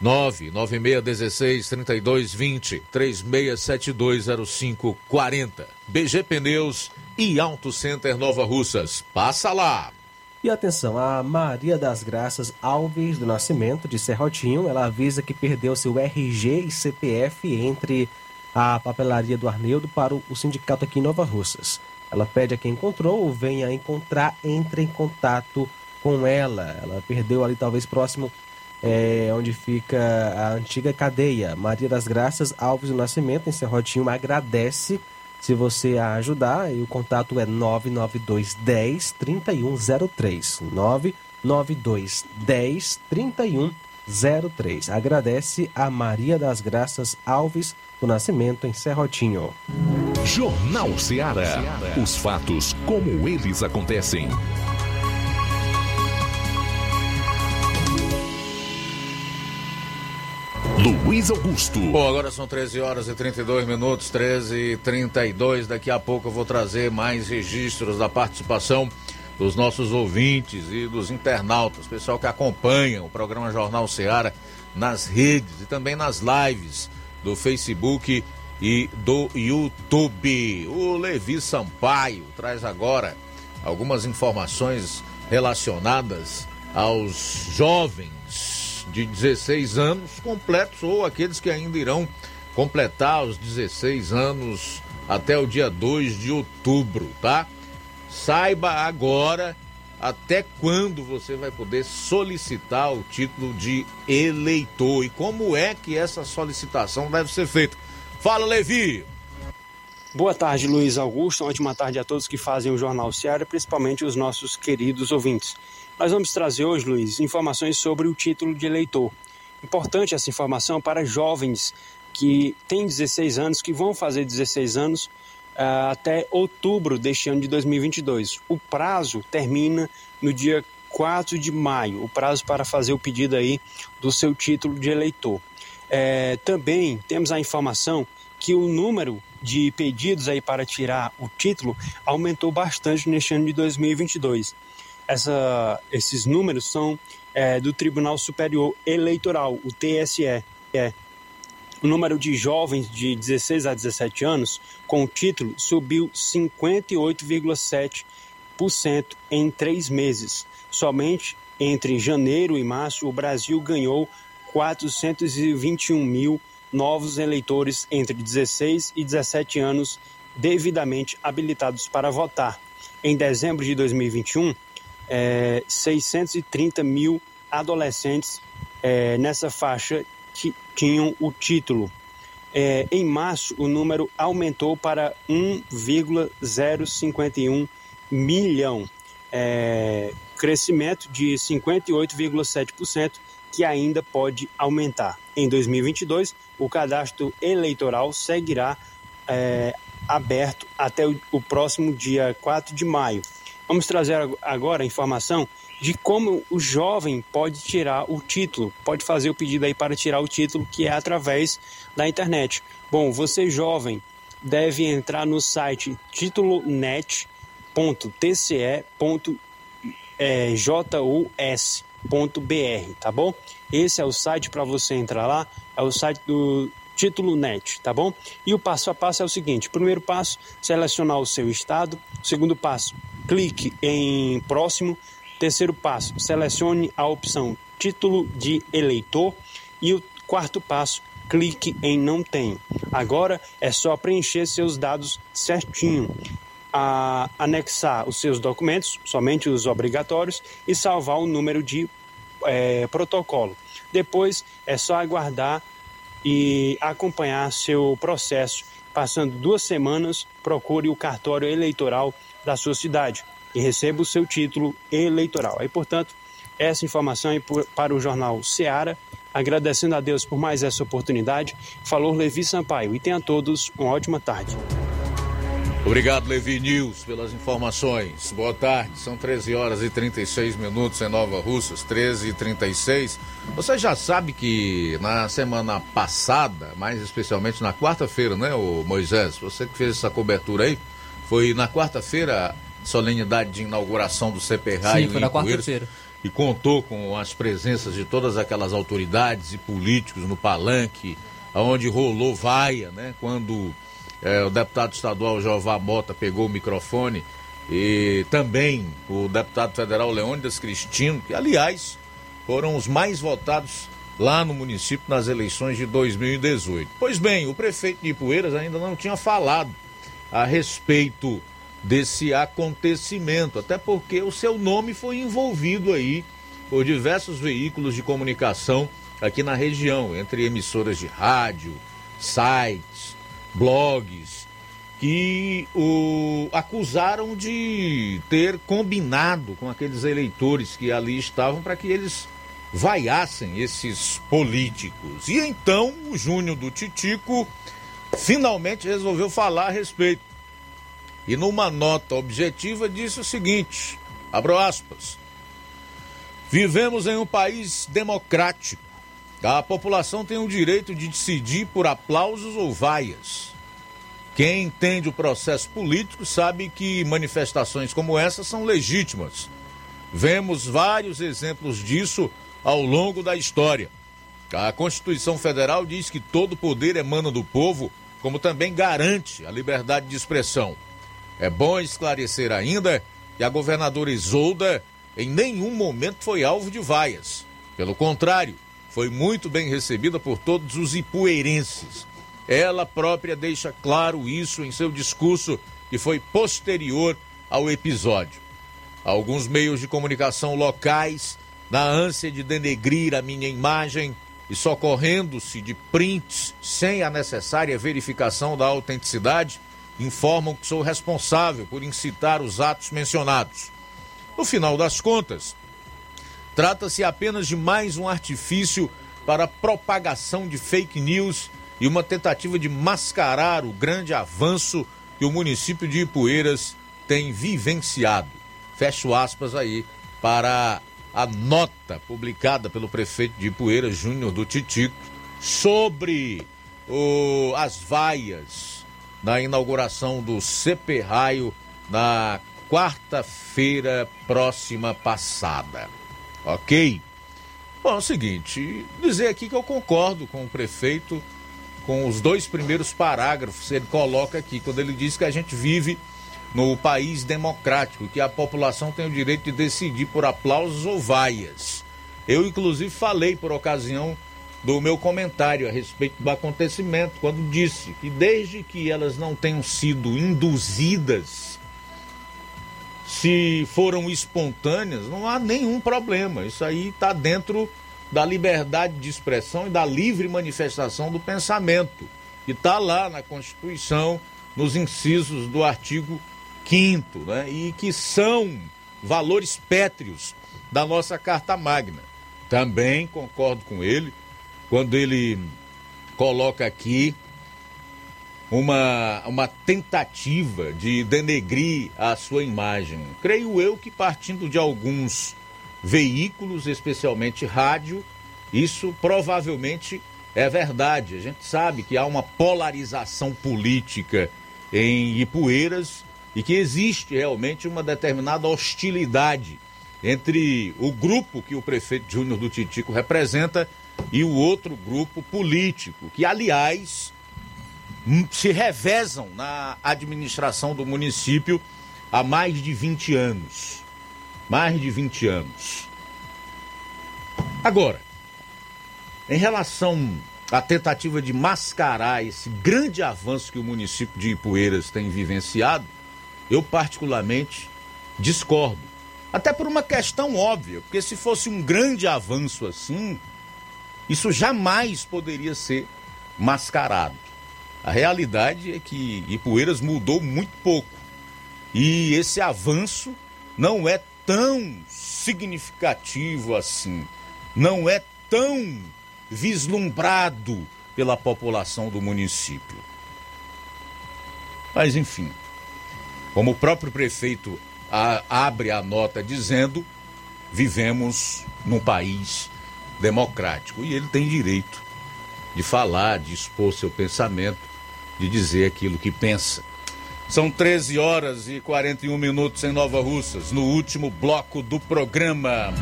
B: 99616 3220 36720540. BG Pneus e Auto Center Nova Russas. Passa lá!
C: E atenção, a Maria das Graças Alves do Nascimento, de Serrotinho, ela avisa que perdeu seu RG e CPF entre a papelaria do Arneudo para o sindicato aqui em Nova Russas. Ela pede a quem encontrou ou venha encontrar, entre em contato com ela. Ela perdeu ali talvez próximo é, onde fica a antiga cadeia. Maria das Graças Alves do Nascimento, em Serrotinho, agradece se você a ajudar. E o contato é 992 10 3103. 992 10 3103. Agradece a Maria das Graças Alves do Nascimento, em Serrotinho.
A: Jornal Ceará. Os fatos como eles acontecem. Luiz Augusto.
B: Bom, agora são 13 horas e 32 minutos, 13 e 32. Daqui a pouco eu vou trazer mais registros da participação dos nossos ouvintes e dos internautas, pessoal que acompanha o programa Jornal Ceará nas redes e também nas lives do Facebook e do YouTube. O Levi Sampaio traz agora algumas informações relacionadas aos jovens de 16 anos completos ou aqueles que ainda irão completar os 16 anos até o dia 2 de outubro, tá? Saiba agora até quando você vai poder solicitar o título de eleitor e como é que essa solicitação deve ser feita. Fala, Levi!
Q: Boa tarde, Luiz Augusto. Ótima tarde a todos que fazem o Jornal Seara, principalmente os nossos queridos ouvintes. Nós vamos trazer hoje, Luiz, informações sobre o título de eleitor. Importante essa informação para jovens que têm 16 anos, que vão fazer 16 anos uh, até outubro deste ano de 2022. O prazo termina no dia 4 de maio, o prazo para fazer o pedido aí do seu título de eleitor. É, também temos a informação que o número de pedidos aí para tirar o título aumentou bastante neste ano de 2022. Essa, esses números são é, do Tribunal Superior Eleitoral, o TSE. É. O número de jovens de 16 a 17 anos com título subiu 58,7% em três meses. Somente entre janeiro e março, o Brasil ganhou 421 mil novos eleitores entre 16 e 17 anos devidamente habilitados para votar. Em dezembro de 2021, é, 630 mil adolescentes é, nessa faixa que tinham o título. É, em março, o número aumentou para 1,051 milhão, é, crescimento de 58,7%, que ainda pode aumentar. Em 2022, o cadastro eleitoral seguirá é, aberto até o, o próximo dia 4 de maio. Vamos trazer agora a informação de como o jovem pode tirar o título, pode fazer o pedido aí para tirar o título, que é através da internet. Bom, você jovem deve entrar no site titulonet.tce.jus.br, tá bom? Esse é o site para você entrar lá, é o site do título net, tá bom? E o passo a passo é o seguinte: primeiro passo, selecionar o seu estado. Segundo passo, clique em próximo. Terceiro passo, selecione a opção título de eleitor. E o quarto passo, clique em não tem. Agora é só preencher seus dados certinho. A anexar os seus documentos, somente os obrigatórios, e salvar o número de é, protocolo. Depois é só aguardar e acompanhar seu processo. Passando duas semanas, procure o cartório eleitoral da sua cidade e receba o seu título eleitoral. Aí, portanto, essa informação é para o jornal Seara. Agradecendo a Deus por mais essa oportunidade. Falou Levi Sampaio e tenha todos uma ótima tarde.
B: Obrigado, Levi News, pelas informações. Boa tarde, são 13 horas e 36 minutos em Nova Russas, 13 e 36. Você já sabe que na semana passada, mais especialmente na quarta-feira, né, o Moisés? Você que fez essa cobertura aí, foi na quarta-feira, solenidade de inauguração do CP Raio
D: Sim, foi na quarta-feira.
B: E contou com as presenças de todas aquelas autoridades e políticos no palanque, onde rolou vaia, né? Quando é, o deputado estadual Jová Mota pegou o microfone e também o deputado federal Leônidas Cristino, que aliás foram os mais votados lá no município nas eleições de 2018. Pois bem, o prefeito de Ipueiras ainda não tinha falado a respeito desse acontecimento, até porque o seu nome foi envolvido aí por diversos veículos de comunicação aqui na região, entre emissoras de rádio, sites, blogs, que o acusaram de ter combinado com aqueles eleitores que ali estavam para que eles vaiassem esses políticos. E então o Júnior do Titico finalmente resolveu falar a respeito. E numa nota objetiva disse o seguinte: abro aspas. Vivemos em um país democrático. A população tem o direito de decidir por aplausos ou vaias. Quem entende o processo político sabe que manifestações como essa são legítimas. Vemos vários exemplos disso ao longo da história. A Constituição Federal diz que todo poder emana do povo, como também garante a liberdade de expressão. É bom esclarecer ainda que a governadora Isolda em nenhum momento foi alvo de vaias. Pelo contrário, foi muito bem recebida por todos os ipueirenses. Ela própria deixa claro isso em seu discurso, que foi posterior ao episódio. Alguns meios de comunicação locais, na ânsia de denegrir a minha imagem e socorrendo-se de prints sem a necessária verificação da autenticidade, informam que sou responsável por incitar os atos mencionados. No final das contas, trata-se apenas de mais um artifício para propagação de fake news e uma tentativa de mascarar o grande avanço que o município de Ipueiras tem vivenciado. Fecho aspas aí para a nota publicada pelo prefeito de Ipueiras, Júnior do Titico, sobre o, as vaias na inauguração do CP Raio na quarta-feira próxima passada. Ok? Bom, é o seguinte, dizer aqui que eu concordo com o prefeito com os dois primeiros parágrafos ele coloca aqui, quando ele diz que a gente vive no país democrático, que a população tem o direito de decidir por aplausos ou vaias. Eu, inclusive, falei por ocasião do meu comentário a respeito do acontecimento, quando disse que desde que elas não tenham sido induzidas, se foram espontâneas, não há nenhum problema. Isso aí está dentro da liberdade de expressão e da livre manifestação do pensamento, que está lá na Constituição, nos incisos do artigo 5 né? e que são valores pétreos da nossa Carta Magna. Também concordo com ele quando ele coloca aqui uma, uma tentativa de denegrir a sua imagem. Creio eu que partindo de alguns veículos, especialmente rádio, isso provavelmente é verdade. A gente sabe que há uma polarização política em Ipueiras e que existe realmente uma determinada hostilidade entre o grupo que o prefeito Júnior do Titico representa e o outro grupo político, que, aliás, hum, se revezam na administração do município há mais de 20 anos. Mais de 20 anos. Agora, em relação à tentativa de mascarar esse grande avanço que o município de Ipueiras tem vivenciado, eu particularmente discordo. Até por uma questão óbvia, porque se fosse um grande avanço assim, isso jamais poderia ser mascarado. A realidade é que Ipueiras mudou muito pouco. E esse avanço não é tão significativo assim. Não é tão vislumbrado pela população do município. Mas enfim, como o próprio prefeito a, abre a nota dizendo, vivemos num país democrático e ele tem direito de falar, de expor seu pensamento, de dizer aquilo que pensa. São 13 horas e 41 minutos em Nova Russas, no último bloco do programa.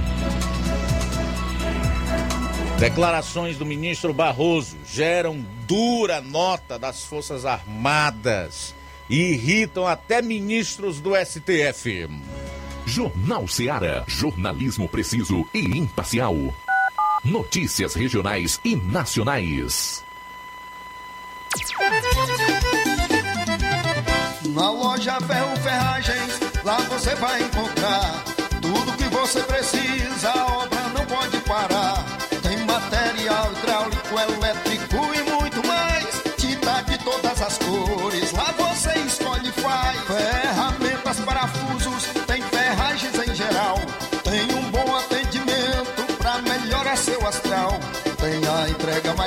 B: Declarações do ministro Barroso geram dura nota das Forças Armadas e irritam até ministros do STF.
A: Jornal Seara. Jornalismo preciso e imparcial. Notícias regionais e nacionais.
P: Na loja Ferro Ferragens, lá você vai encontrar tudo que você precisa,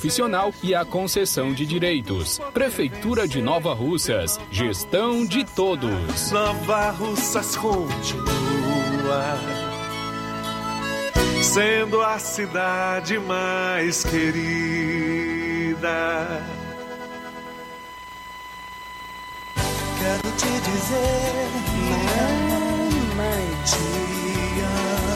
I: profissional e a concessão de direitos. Prefeitura de Nova Russas. Gestão de todos.
R: Nova Russas continua sendo a cidade mais querida.
P: Quero te dizer, mamãe, te amo.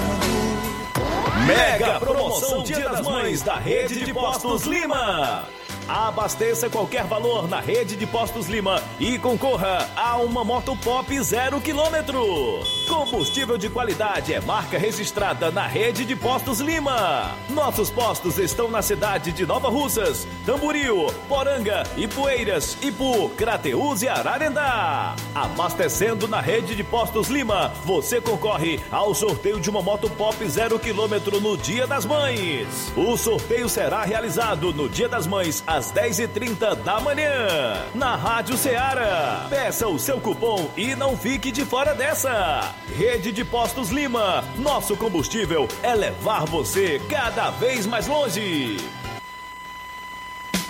F: Mega promoção Dia das Mães da Rede de Postos Lima. Abasteça qualquer valor na rede de Postos Lima e concorra a uma moto pop zero quilômetro. Combustível de qualidade é marca registrada na rede de Postos Lima. Nossos postos estão na cidade de Nova Russas, Tamboril, Poranga, Ipueiras, Ipu, Crateús e Ararendá. Abastecendo na rede de Postos Lima, você concorre ao sorteio de uma moto pop zero quilômetro no Dia das Mães. O sorteio será realizado no Dia das Mães às 10h30 da manhã, na Rádio Ceará. Peça o seu cupom e não fique de fora dessa. Rede de Postos Lima, nosso combustível é levar você cada vez mais longe.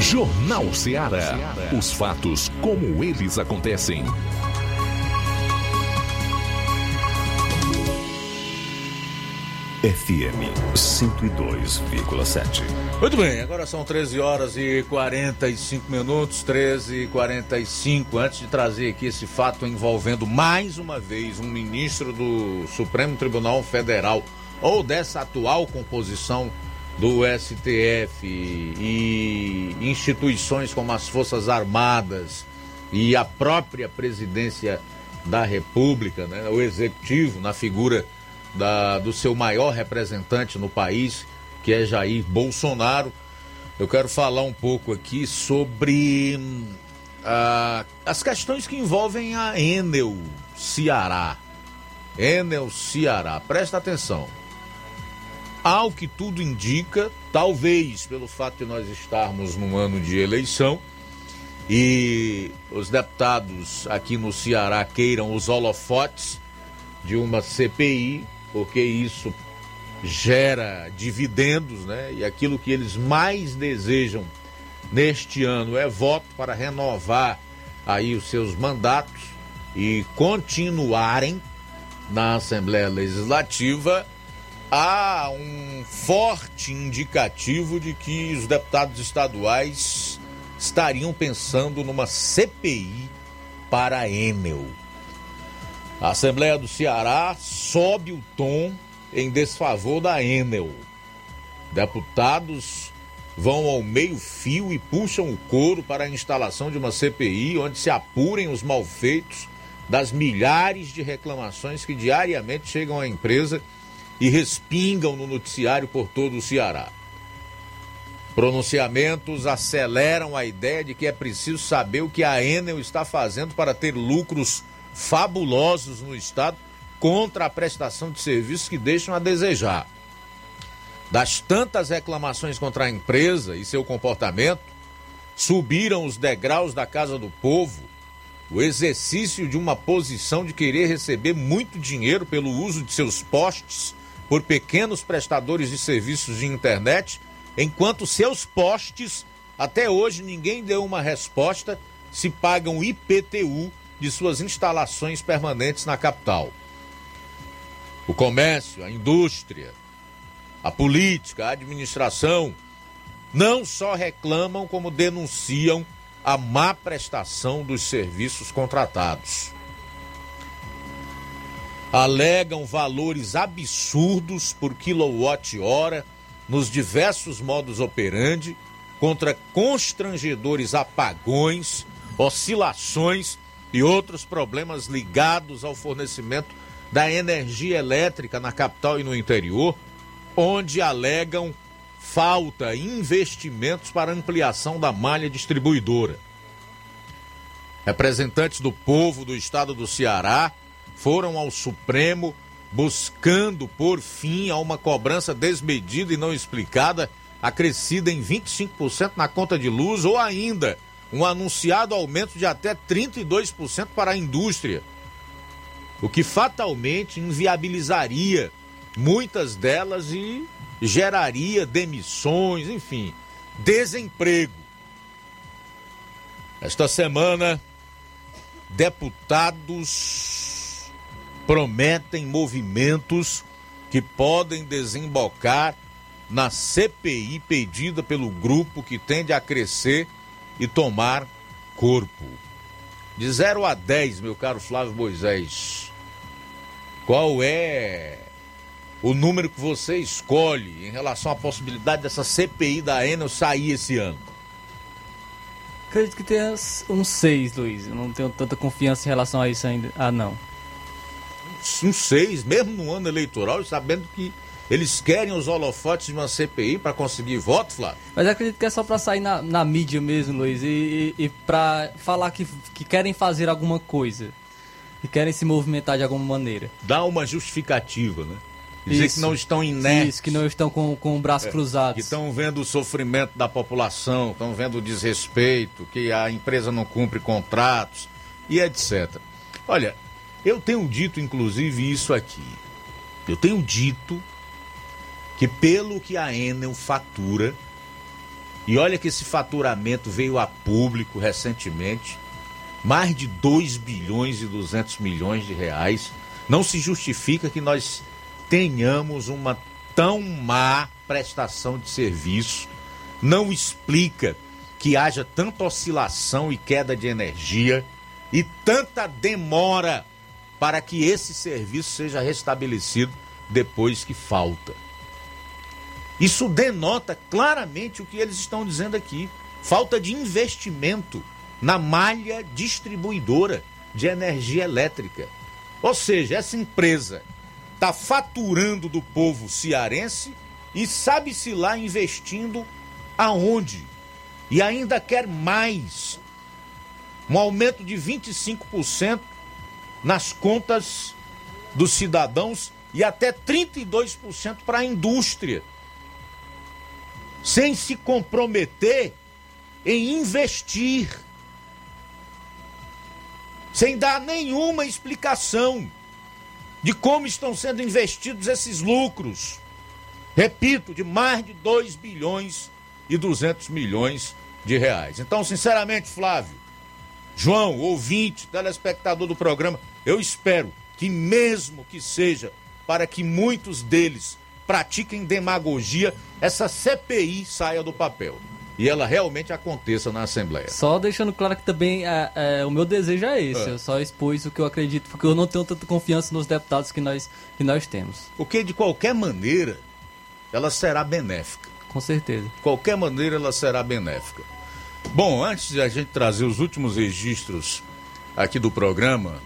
A: Jornal Ceará. Os fatos como eles acontecem.
G: FM 102,7.
B: Muito bem, agora são 13 horas e 45 minutos, 13 e 45. Antes de trazer aqui esse fato envolvendo mais uma vez um ministro do Supremo Tribunal Federal ou dessa atual composição do STF e instituições como as Forças Armadas e a própria presidência da República, né, o executivo, na figura da, do seu maior representante no país, que é Jair Bolsonaro. Eu quero falar um pouco aqui sobre ah, as questões que envolvem a Enel Ceará. Enel Ceará, presta atenção. Ao que tudo indica, talvez pelo fato de nós estarmos num ano de eleição e os deputados aqui no Ceará queiram os holofotes de uma CPI, porque isso gera dividendos, né? E aquilo que eles mais desejam neste ano é voto para renovar aí os seus mandatos e continuarem na Assembleia Legislativa há um forte indicativo de que os deputados estaduais estariam pensando numa CPI para a Enel. A Assembleia do Ceará sobe o tom em desfavor da Enel. Deputados vão ao meio-fio e puxam o couro para a instalação de uma CPI onde se apurem os malfeitos das milhares de reclamações que diariamente chegam à empresa e respingam no noticiário por todo o Ceará. Pronunciamentos aceleram a ideia de que é preciso saber o que a Enel está fazendo para ter lucros fabulosos no Estado contra a prestação de serviços que deixam a desejar. Das tantas reclamações contra a empresa e seu comportamento, subiram os degraus da casa do povo o exercício de uma posição de querer receber muito dinheiro pelo uso de seus postes por pequenos prestadores de serviços de internet, enquanto seus postes, até hoje ninguém deu uma resposta se pagam IPTU de suas instalações permanentes na capital. O comércio, a indústria, a política, a administração não só reclamam, como denunciam a má prestação dos serviços contratados. Alegam valores absurdos por quilowatt-hora nos diversos modos operandi contra constrangedores apagões, oscilações e outros problemas ligados ao fornecimento da energia elétrica na capital e no interior, onde alegam falta investimentos para ampliação da malha distribuidora. Representantes do povo do estado do Ceará foram ao Supremo buscando por fim a uma cobrança desmedida e não explicada, acrescida em 25% na conta de luz ou ainda um anunciado aumento de até 32% para a indústria, o que fatalmente inviabilizaria muitas delas e geraria demissões, enfim, desemprego. Esta semana, deputados prometem movimentos que podem desembocar na CPI pedida pelo grupo que tende a crescer e tomar corpo. De 0 a 10, meu caro Flávio Moisés, qual é o número que você escolhe em relação à possibilidade dessa CPI da Enel sair esse ano?
D: Acredito que tenha um 6, Luiz. Eu não tenho tanta confiança em relação a isso ainda. Ah, não.
B: Um 6, mesmo no ano eleitoral, sabendo que eles querem os holofotes de uma CPI para conseguir voto, Flávio?
D: Mas acredito que é só para sair na, na, mídia mesmo, Luiz, e, e, e para falar que, que querem fazer alguma coisa. Que querem se movimentar de alguma maneira.
B: Dá uma justificativa, né? Dizer
D: Isso.
B: que não estão inertes.
D: Isso, que não estão com, com o braço
B: É,
D: cruzado.
B: Que estão vendo o sofrimento da população, estão vendo o desrespeito, que a empresa não cumpre contratos e etc. Olha, eu tenho dito inclusive isso aqui. Eu tenho dito que pelo que a Enel fatura, e olha que esse faturamento veio a público recentemente, mais de 2 bilhões e 200 milhões de reais, não se justifica que nós tenhamos uma tão má prestação de serviço, não explica que haja tanta oscilação e queda de energia e tanta demora para que esse serviço seja restabelecido depois que falta. Isso denota claramente o que eles estão dizendo aqui: falta de investimento na malha distribuidora de energia elétrica. Ou seja, essa empresa está faturando do povo cearense e sabe-se lá investindo aonde. E ainda quer mais. Um aumento de 25% nas contas dos cidadãos e até 32% para a indústria. Sem se comprometer em investir. Sem dar nenhuma explicação de como estão sendo investidos esses lucros. Repito, de mais de 2 bilhões e 200 milhões de reais. Então, sinceramente, Flávio, João, ouvinte, telespectador do programa, eu espero que, mesmo que seja para que muitos deles pratiquem demagogia, essa CPI saia do papel e ela realmente aconteça na Assembleia.
D: Só deixando claro que também é, é, o meu desejo é esse.
B: É.
D: Eu só expus o que eu acredito, porque eu não tenho tanta confiança nos deputados que nós, que nós temos.
B: Porque, de qualquer maneira, ela será benéfica.
D: Com certeza.
B: De qualquer maneira, ela será benéfica. Bom, antes de a gente trazer os últimos registros aqui do programa,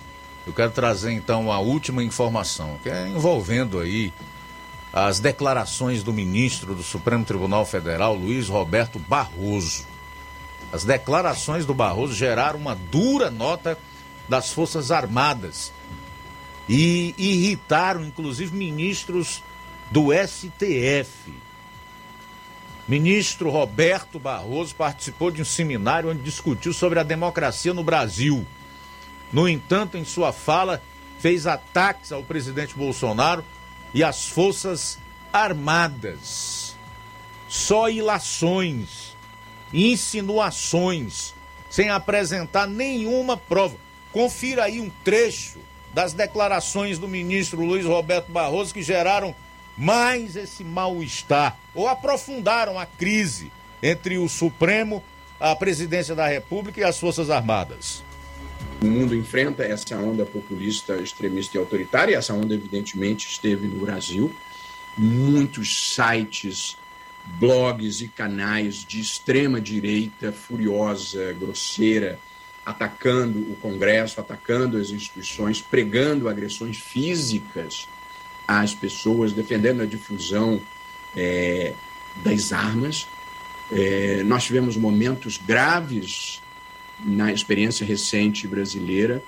B: eu quero trazer então a última informação, que é envolvendo aí as declarações do ministro do Supremo Tribunal Federal, Luiz Roberto Barroso. As declarações do Barroso geraram uma dura nota das Forças Armadas e irritaram inclusive ministros do STF. Ministro Roberto Barroso participou de um seminário onde discutiu sobre a democracia no Brasil. No entanto, em sua fala, fez ataques ao presidente Bolsonaro e às Forças Armadas. Só ilações, insinuações, sem apresentar nenhuma prova. Confira aí um trecho das declarações do ministro Luiz Roberto Barroso que geraram mais esse mal-estar ou aprofundaram a crise entre o Supremo, a presidência da República e as Forças Armadas.
S: O mundo enfrenta essa onda populista, extremista e autoritária, e essa onda, evidentemente, esteve no Brasil. Muitos sites, blogs e canais de extrema direita, furiosa, grosseira, atacando o Congresso, atacando as instituições, pregando agressões físicas às pessoas, defendendo a difusão é, das armas. É, nós tivemos momentos graves na experiência recente brasileira,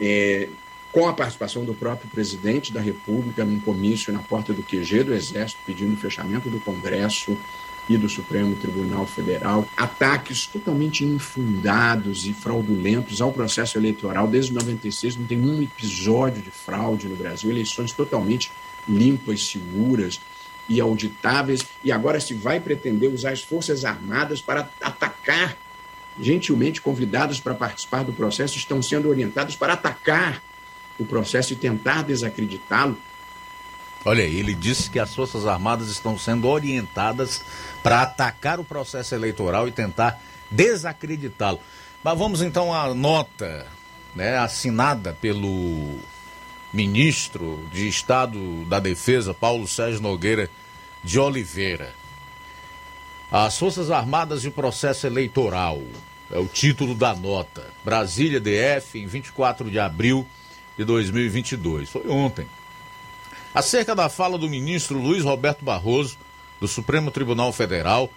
S: é, com a participação do próprio presidente da República num comício na porta do QG do Exército, pedindo o fechamento do Congresso e do Supremo Tribunal Federal, ataques totalmente infundados e fraudulentos ao processo eleitoral. Desde 96 não tem um episódio de fraude no Brasil, eleições totalmente limpas, seguras e auditáveis, e agora se vai pretender usar as Forças Armadas para atacar gentilmente convidados para participar do processo, estão sendo orientados para atacar o processo e tentar desacreditá-lo.
B: Olha ele disse que as Forças Armadas estão sendo orientadas para atacar o processo eleitoral e tentar desacreditá-lo. Mas vamos então à nota né, assinada pelo ministro de Estado da Defesa, Paulo Sérgio Nogueira de Oliveira. As Forças Armadas e o processo eleitoral é o título da nota. Brasília DF, em 24 de abril de 2022. Foi ontem. Acerca da fala do ministro Luiz Roberto Barroso, do Supremo Tribunal Federal,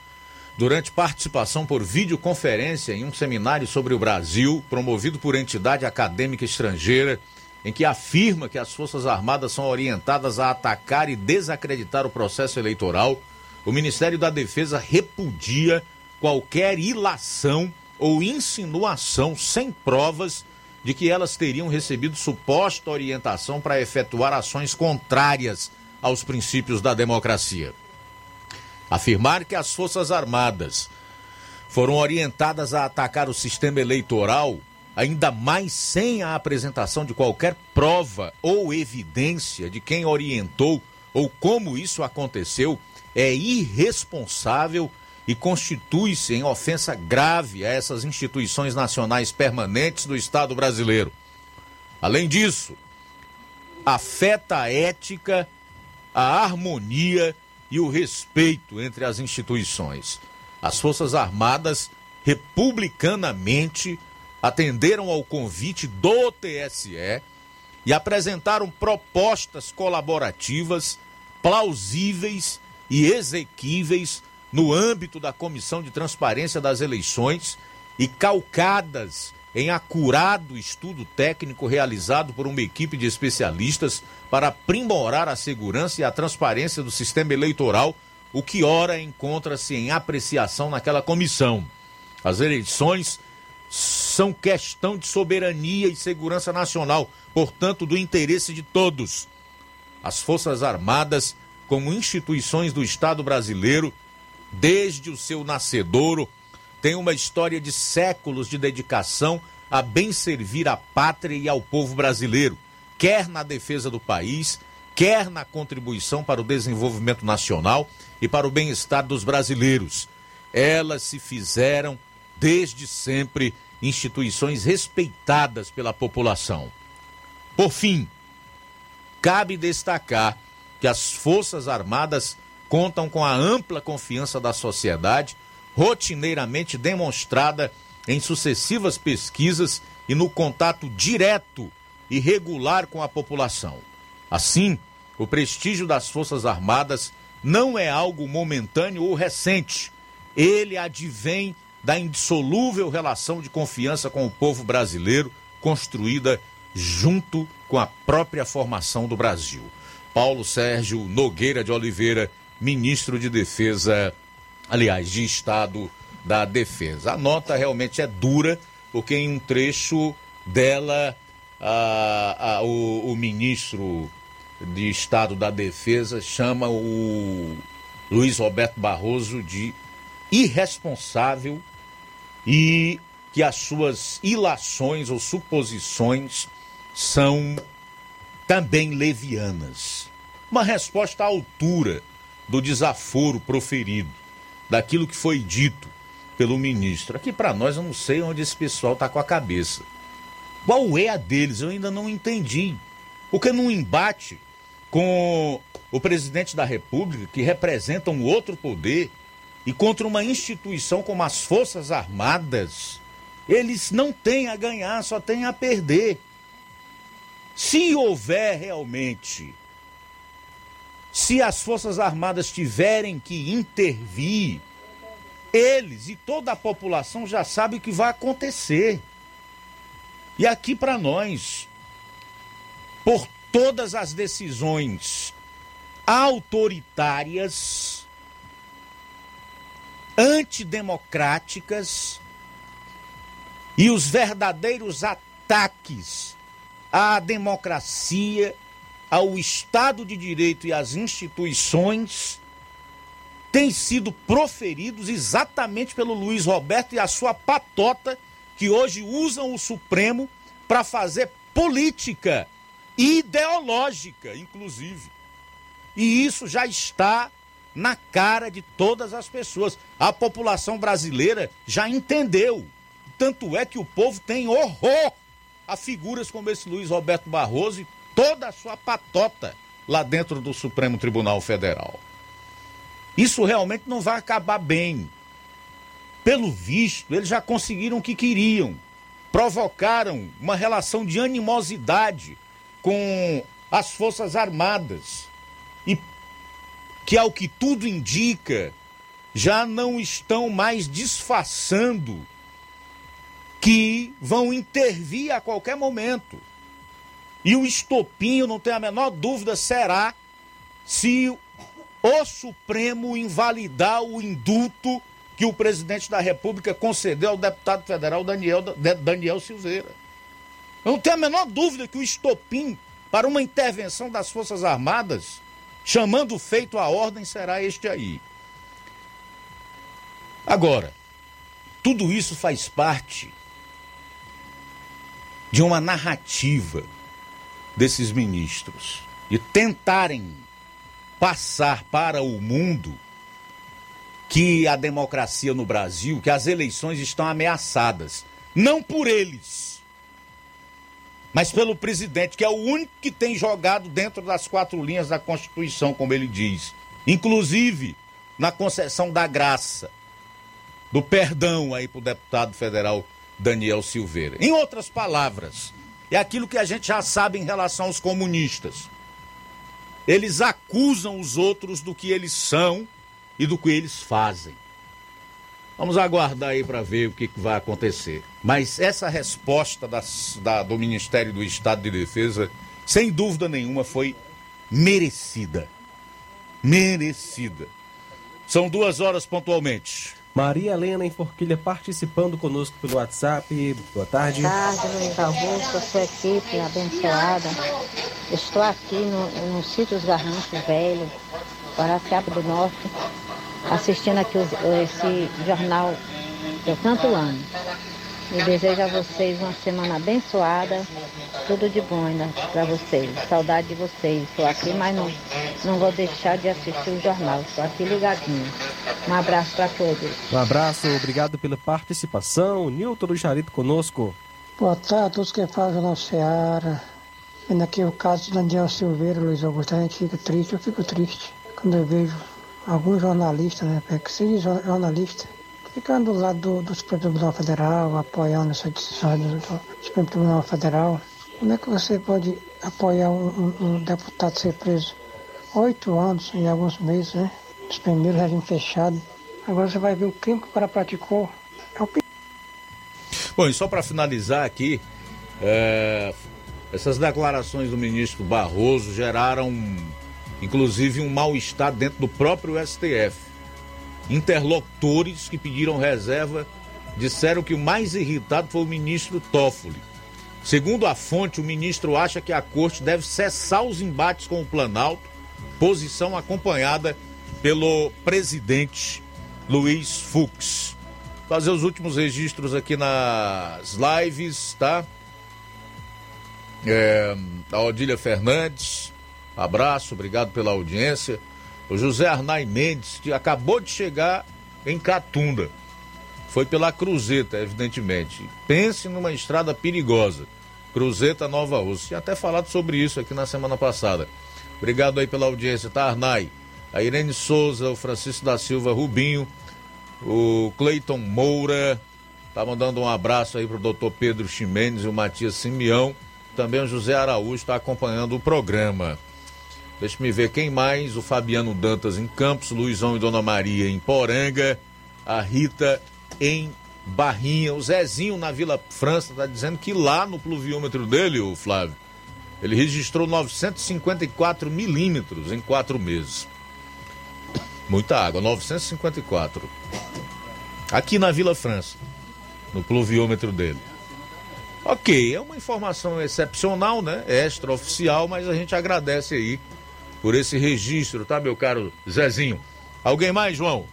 B: durante participação por videoconferência em um seminário sobre o Brasil, promovido por entidade acadêmica estrangeira, em que afirma que as Forças Armadas são orientadas a atacar e desacreditar o processo eleitoral, o Ministério da Defesa repudia qualquer ilação ou insinuação sem provas de que elas teriam recebido suposta orientação para efetuar ações contrárias aos princípios da democracia. Afirmar que as Forças Armadas foram orientadas a atacar o sistema eleitoral ainda mais sem a apresentação de qualquer prova ou evidência de quem orientou ou como isso aconteceu, é irresponsável e constitui-se em ofensa grave a essas instituições nacionais permanentes do Estado brasileiro. Além disso, afeta a ética, a harmonia e o respeito entre as instituições. As Forças Armadas, republicanamente, atenderam ao convite do TSE e apresentaram propostas colaborativas plausíveis e exequíveis no âmbito da Comissão de Transparência das Eleições e calcadas em acurado estudo técnico realizado por uma equipe de especialistas para aprimorar a segurança e a transparência do sistema eleitoral, o que ora encontra-se em apreciação naquela comissão. As eleições são questão de soberania e segurança nacional, portanto, do interesse de todos. As Forças Armadas, como instituições do Estado brasileiro, desde o seu nascedouro, têm uma história de séculos de dedicação a bem servir à pátria e ao povo brasileiro, quer na defesa do país, quer na contribuição para o desenvolvimento nacional e para o bem-estar dos brasileiros. Elas se fizeram desde sempre instituições respeitadas pela população. Por fim, cabe destacar que as Forças Armadas contam com a ampla confiança da sociedade, rotineiramente demonstrada em sucessivas pesquisas e no contato direto e regular com a população. Assim, o prestígio das Forças Armadas não é algo momentâneo ou recente. Ele advém da indissolúvel relação de confiança com o povo brasileiro, construída junto com a própria formação do Brasil. Paulo Sérgio Nogueira de Oliveira, ministro de Defesa, aliás, de Estado da Defesa. A nota realmente é dura, porque em um trecho dela, a, a, o, o ministro de Estado da Defesa chama o Luiz Roberto Barroso de irresponsável e que as suas ilações ou suposições são também levianas. Uma resposta à altura do desaforo proferido, daquilo que foi dito pelo ministro. Aqui para nós eu não sei onde esse pessoal está com a cabeça. Qual é a deles? Eu ainda não entendi. Porque num embate com o presidente da República, que representa um outro poder, e contra uma instituição como as Forças Armadas, eles não têm a ganhar, só têm a perder. Se houver realmente, se as Forças Armadas tiverem que intervir, eles e toda a população já sabem o que vai acontecer. E aqui para nós, por todas as decisões autoritárias, antidemocráticas e os verdadeiros ataques à democracia, ao Estado de Direito e às instituições têm sido proferidos exatamente pelo Luiz Roberto e a sua patota, que hoje usam o Supremo para fazer política ideológica, inclusive. E isso já está na cara de todas as pessoas. A população brasileira já entendeu. Tanto é que o povo tem horror a figuras como esse Luiz Roberto Barroso e toda a sua patota lá dentro do Supremo Tribunal Federal. Isso realmente não vai acabar bem. Pelo visto, eles já conseguiram o que queriam. Provocaram uma relação de animosidade com as Forças Armadas. E que, ao que tudo indica, já não estão mais disfarçando que vão intervir a qualquer momento. E o estopinho, não tem a menor dúvida, será se o Supremo invalidar o indulto que o presidente da República concedeu ao deputado federal Daniel, Daniel Silveira. Eu não tenho a menor dúvida que o estopim para uma intervenção das Forças Armadas, chamando feito à ordem, será este aí. Agora, tudo isso faz parte de uma narrativa desses ministros e tentarem passar para o mundo que a democracia no Brasil, que as eleições estão ameaçadas. Não por eles, mas pelo presidente, que é o único que tem jogado dentro das quatro linhas da Constituição, como ele diz. Inclusive na concessão da graça, do perdão aí para o deputado federal Daniel Silveira. Em outras palavras, é aquilo que a gente já sabe em relação aos comunistas. Eles acusam os outros do que eles são e do que eles fazem. Vamos aguardar aí para ver o que, vai acontecer. Mas essa resposta das, da, do Ministério do Estado de Defesa, sem dúvida nenhuma, foi merecida. Merecida. São duas horas pontualmente.
C: Maria Helena em Forquilha participando conosco pelo WhatsApp. Boa tarde.
T: Boa tarde, Luiz Augusto, sua equipe abençoada. Estou aqui no, no sítio Os Garranchos Velho, Guaraciaba do Norte, assistindo aqui os, esse jornal eu tanto amo. E desejo a vocês uma semana abençoada, tudo de bom ainda para vocês. Saudade de vocês. Estou aqui, mas não, não vou deixar de assistir o jornal. Estou aqui ligadinho. Um abraço para todos.
C: Um abraço, obrigado pela participação. Nilton do Jarito conosco.
N: Boa tarde a todos que fazem na Seara. Vendo aqui o caso do Daniel Silveira, Luiz Augusto, a gente fica triste, eu fico triste quando eu vejo alguns jornalistas, né, que seja jornalista, ficando do lado do, do Supremo Tribunal Federal, apoiando essa decisão do, Supremo Tribunal Federal. Como é que você pode apoiar um, um, um deputado ser preso oito anos em alguns meses, né? Os primeiros regime fechado. Agora você vai ver o crime que o cara praticou. É o
B: Bom, e só para finalizar aqui, é, essas declarações do ministro Barroso geraram, inclusive, um mal-estar dentro do próprio STF. Interlocutores que pediram reserva disseram que o mais irritado foi o ministro Toffoli. Segundo a fonte, o ministro acha que a corte deve cessar os embates com o Planalto, posição acompanhada pelo presidente Luiz Fux. Fazer os últimos registros aqui nas lives, tá? É, a Odília Fernandes, abraço, obrigado pela audiência. O José Arnai Mendes, que acabou de chegar em Catunda. Foi pela Cruzeta, evidentemente. Pense numa estrada perigosa. Cruzeta Nova Rússia. Tinha até falado sobre isso aqui na semana passada. Obrigado aí pela audiência, tá, Arnai? A Irene Souza, o Francisco da Silva Rubinho, o Cleiton Moura, tá mandando um abraço aí pro doutor Pedro Ximenes e o Matias Simeão. Também o José Araújo está acompanhando o programa. Deixa me ver quem mais. O Fabiano Dantas em Campos, Luizão e Dona Maria em Poranga, a Rita em Barrinha, o Zezinho na Vila França está dizendo que lá no pluviômetro dele, o Flávio, ele registrou 954 milímetros em quatro meses. Muita água, 954. Aqui na Vila França, no pluviômetro dele. Ok, é uma informação excepcional, né? É extraoficial, mas a gente agradece aí por esse registro, tá, meu caro Zezinho? Alguém mais, João?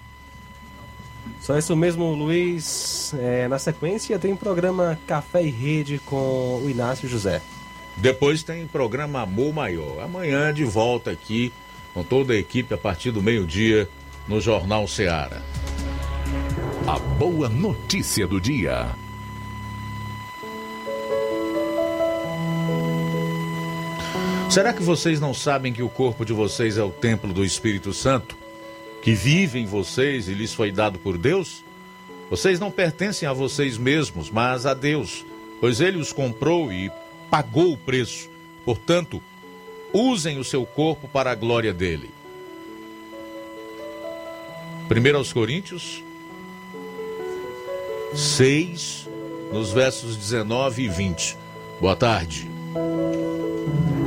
C: Só isso mesmo, Luiz. É, na sequência tem o programa Café e Rede com o Inácio José.
B: Depois tem o programa Amor Maior. Amanhã de volta aqui com toda a equipe a partir do meio-dia no Jornal Seara.
A: A boa notícia do dia.
B: Será que vocês não sabem que o corpo de vocês é o templo do Espírito Santo, que vive em vocês e lhes foi dado por Deus? Vocês não pertencem a vocês mesmos, mas a Deus, pois ele os comprou e pagou o preço. Portanto, usem o seu corpo para a glória dele. 1 aos Coríntios 6, nos versos 19 e 20. Boa tarde.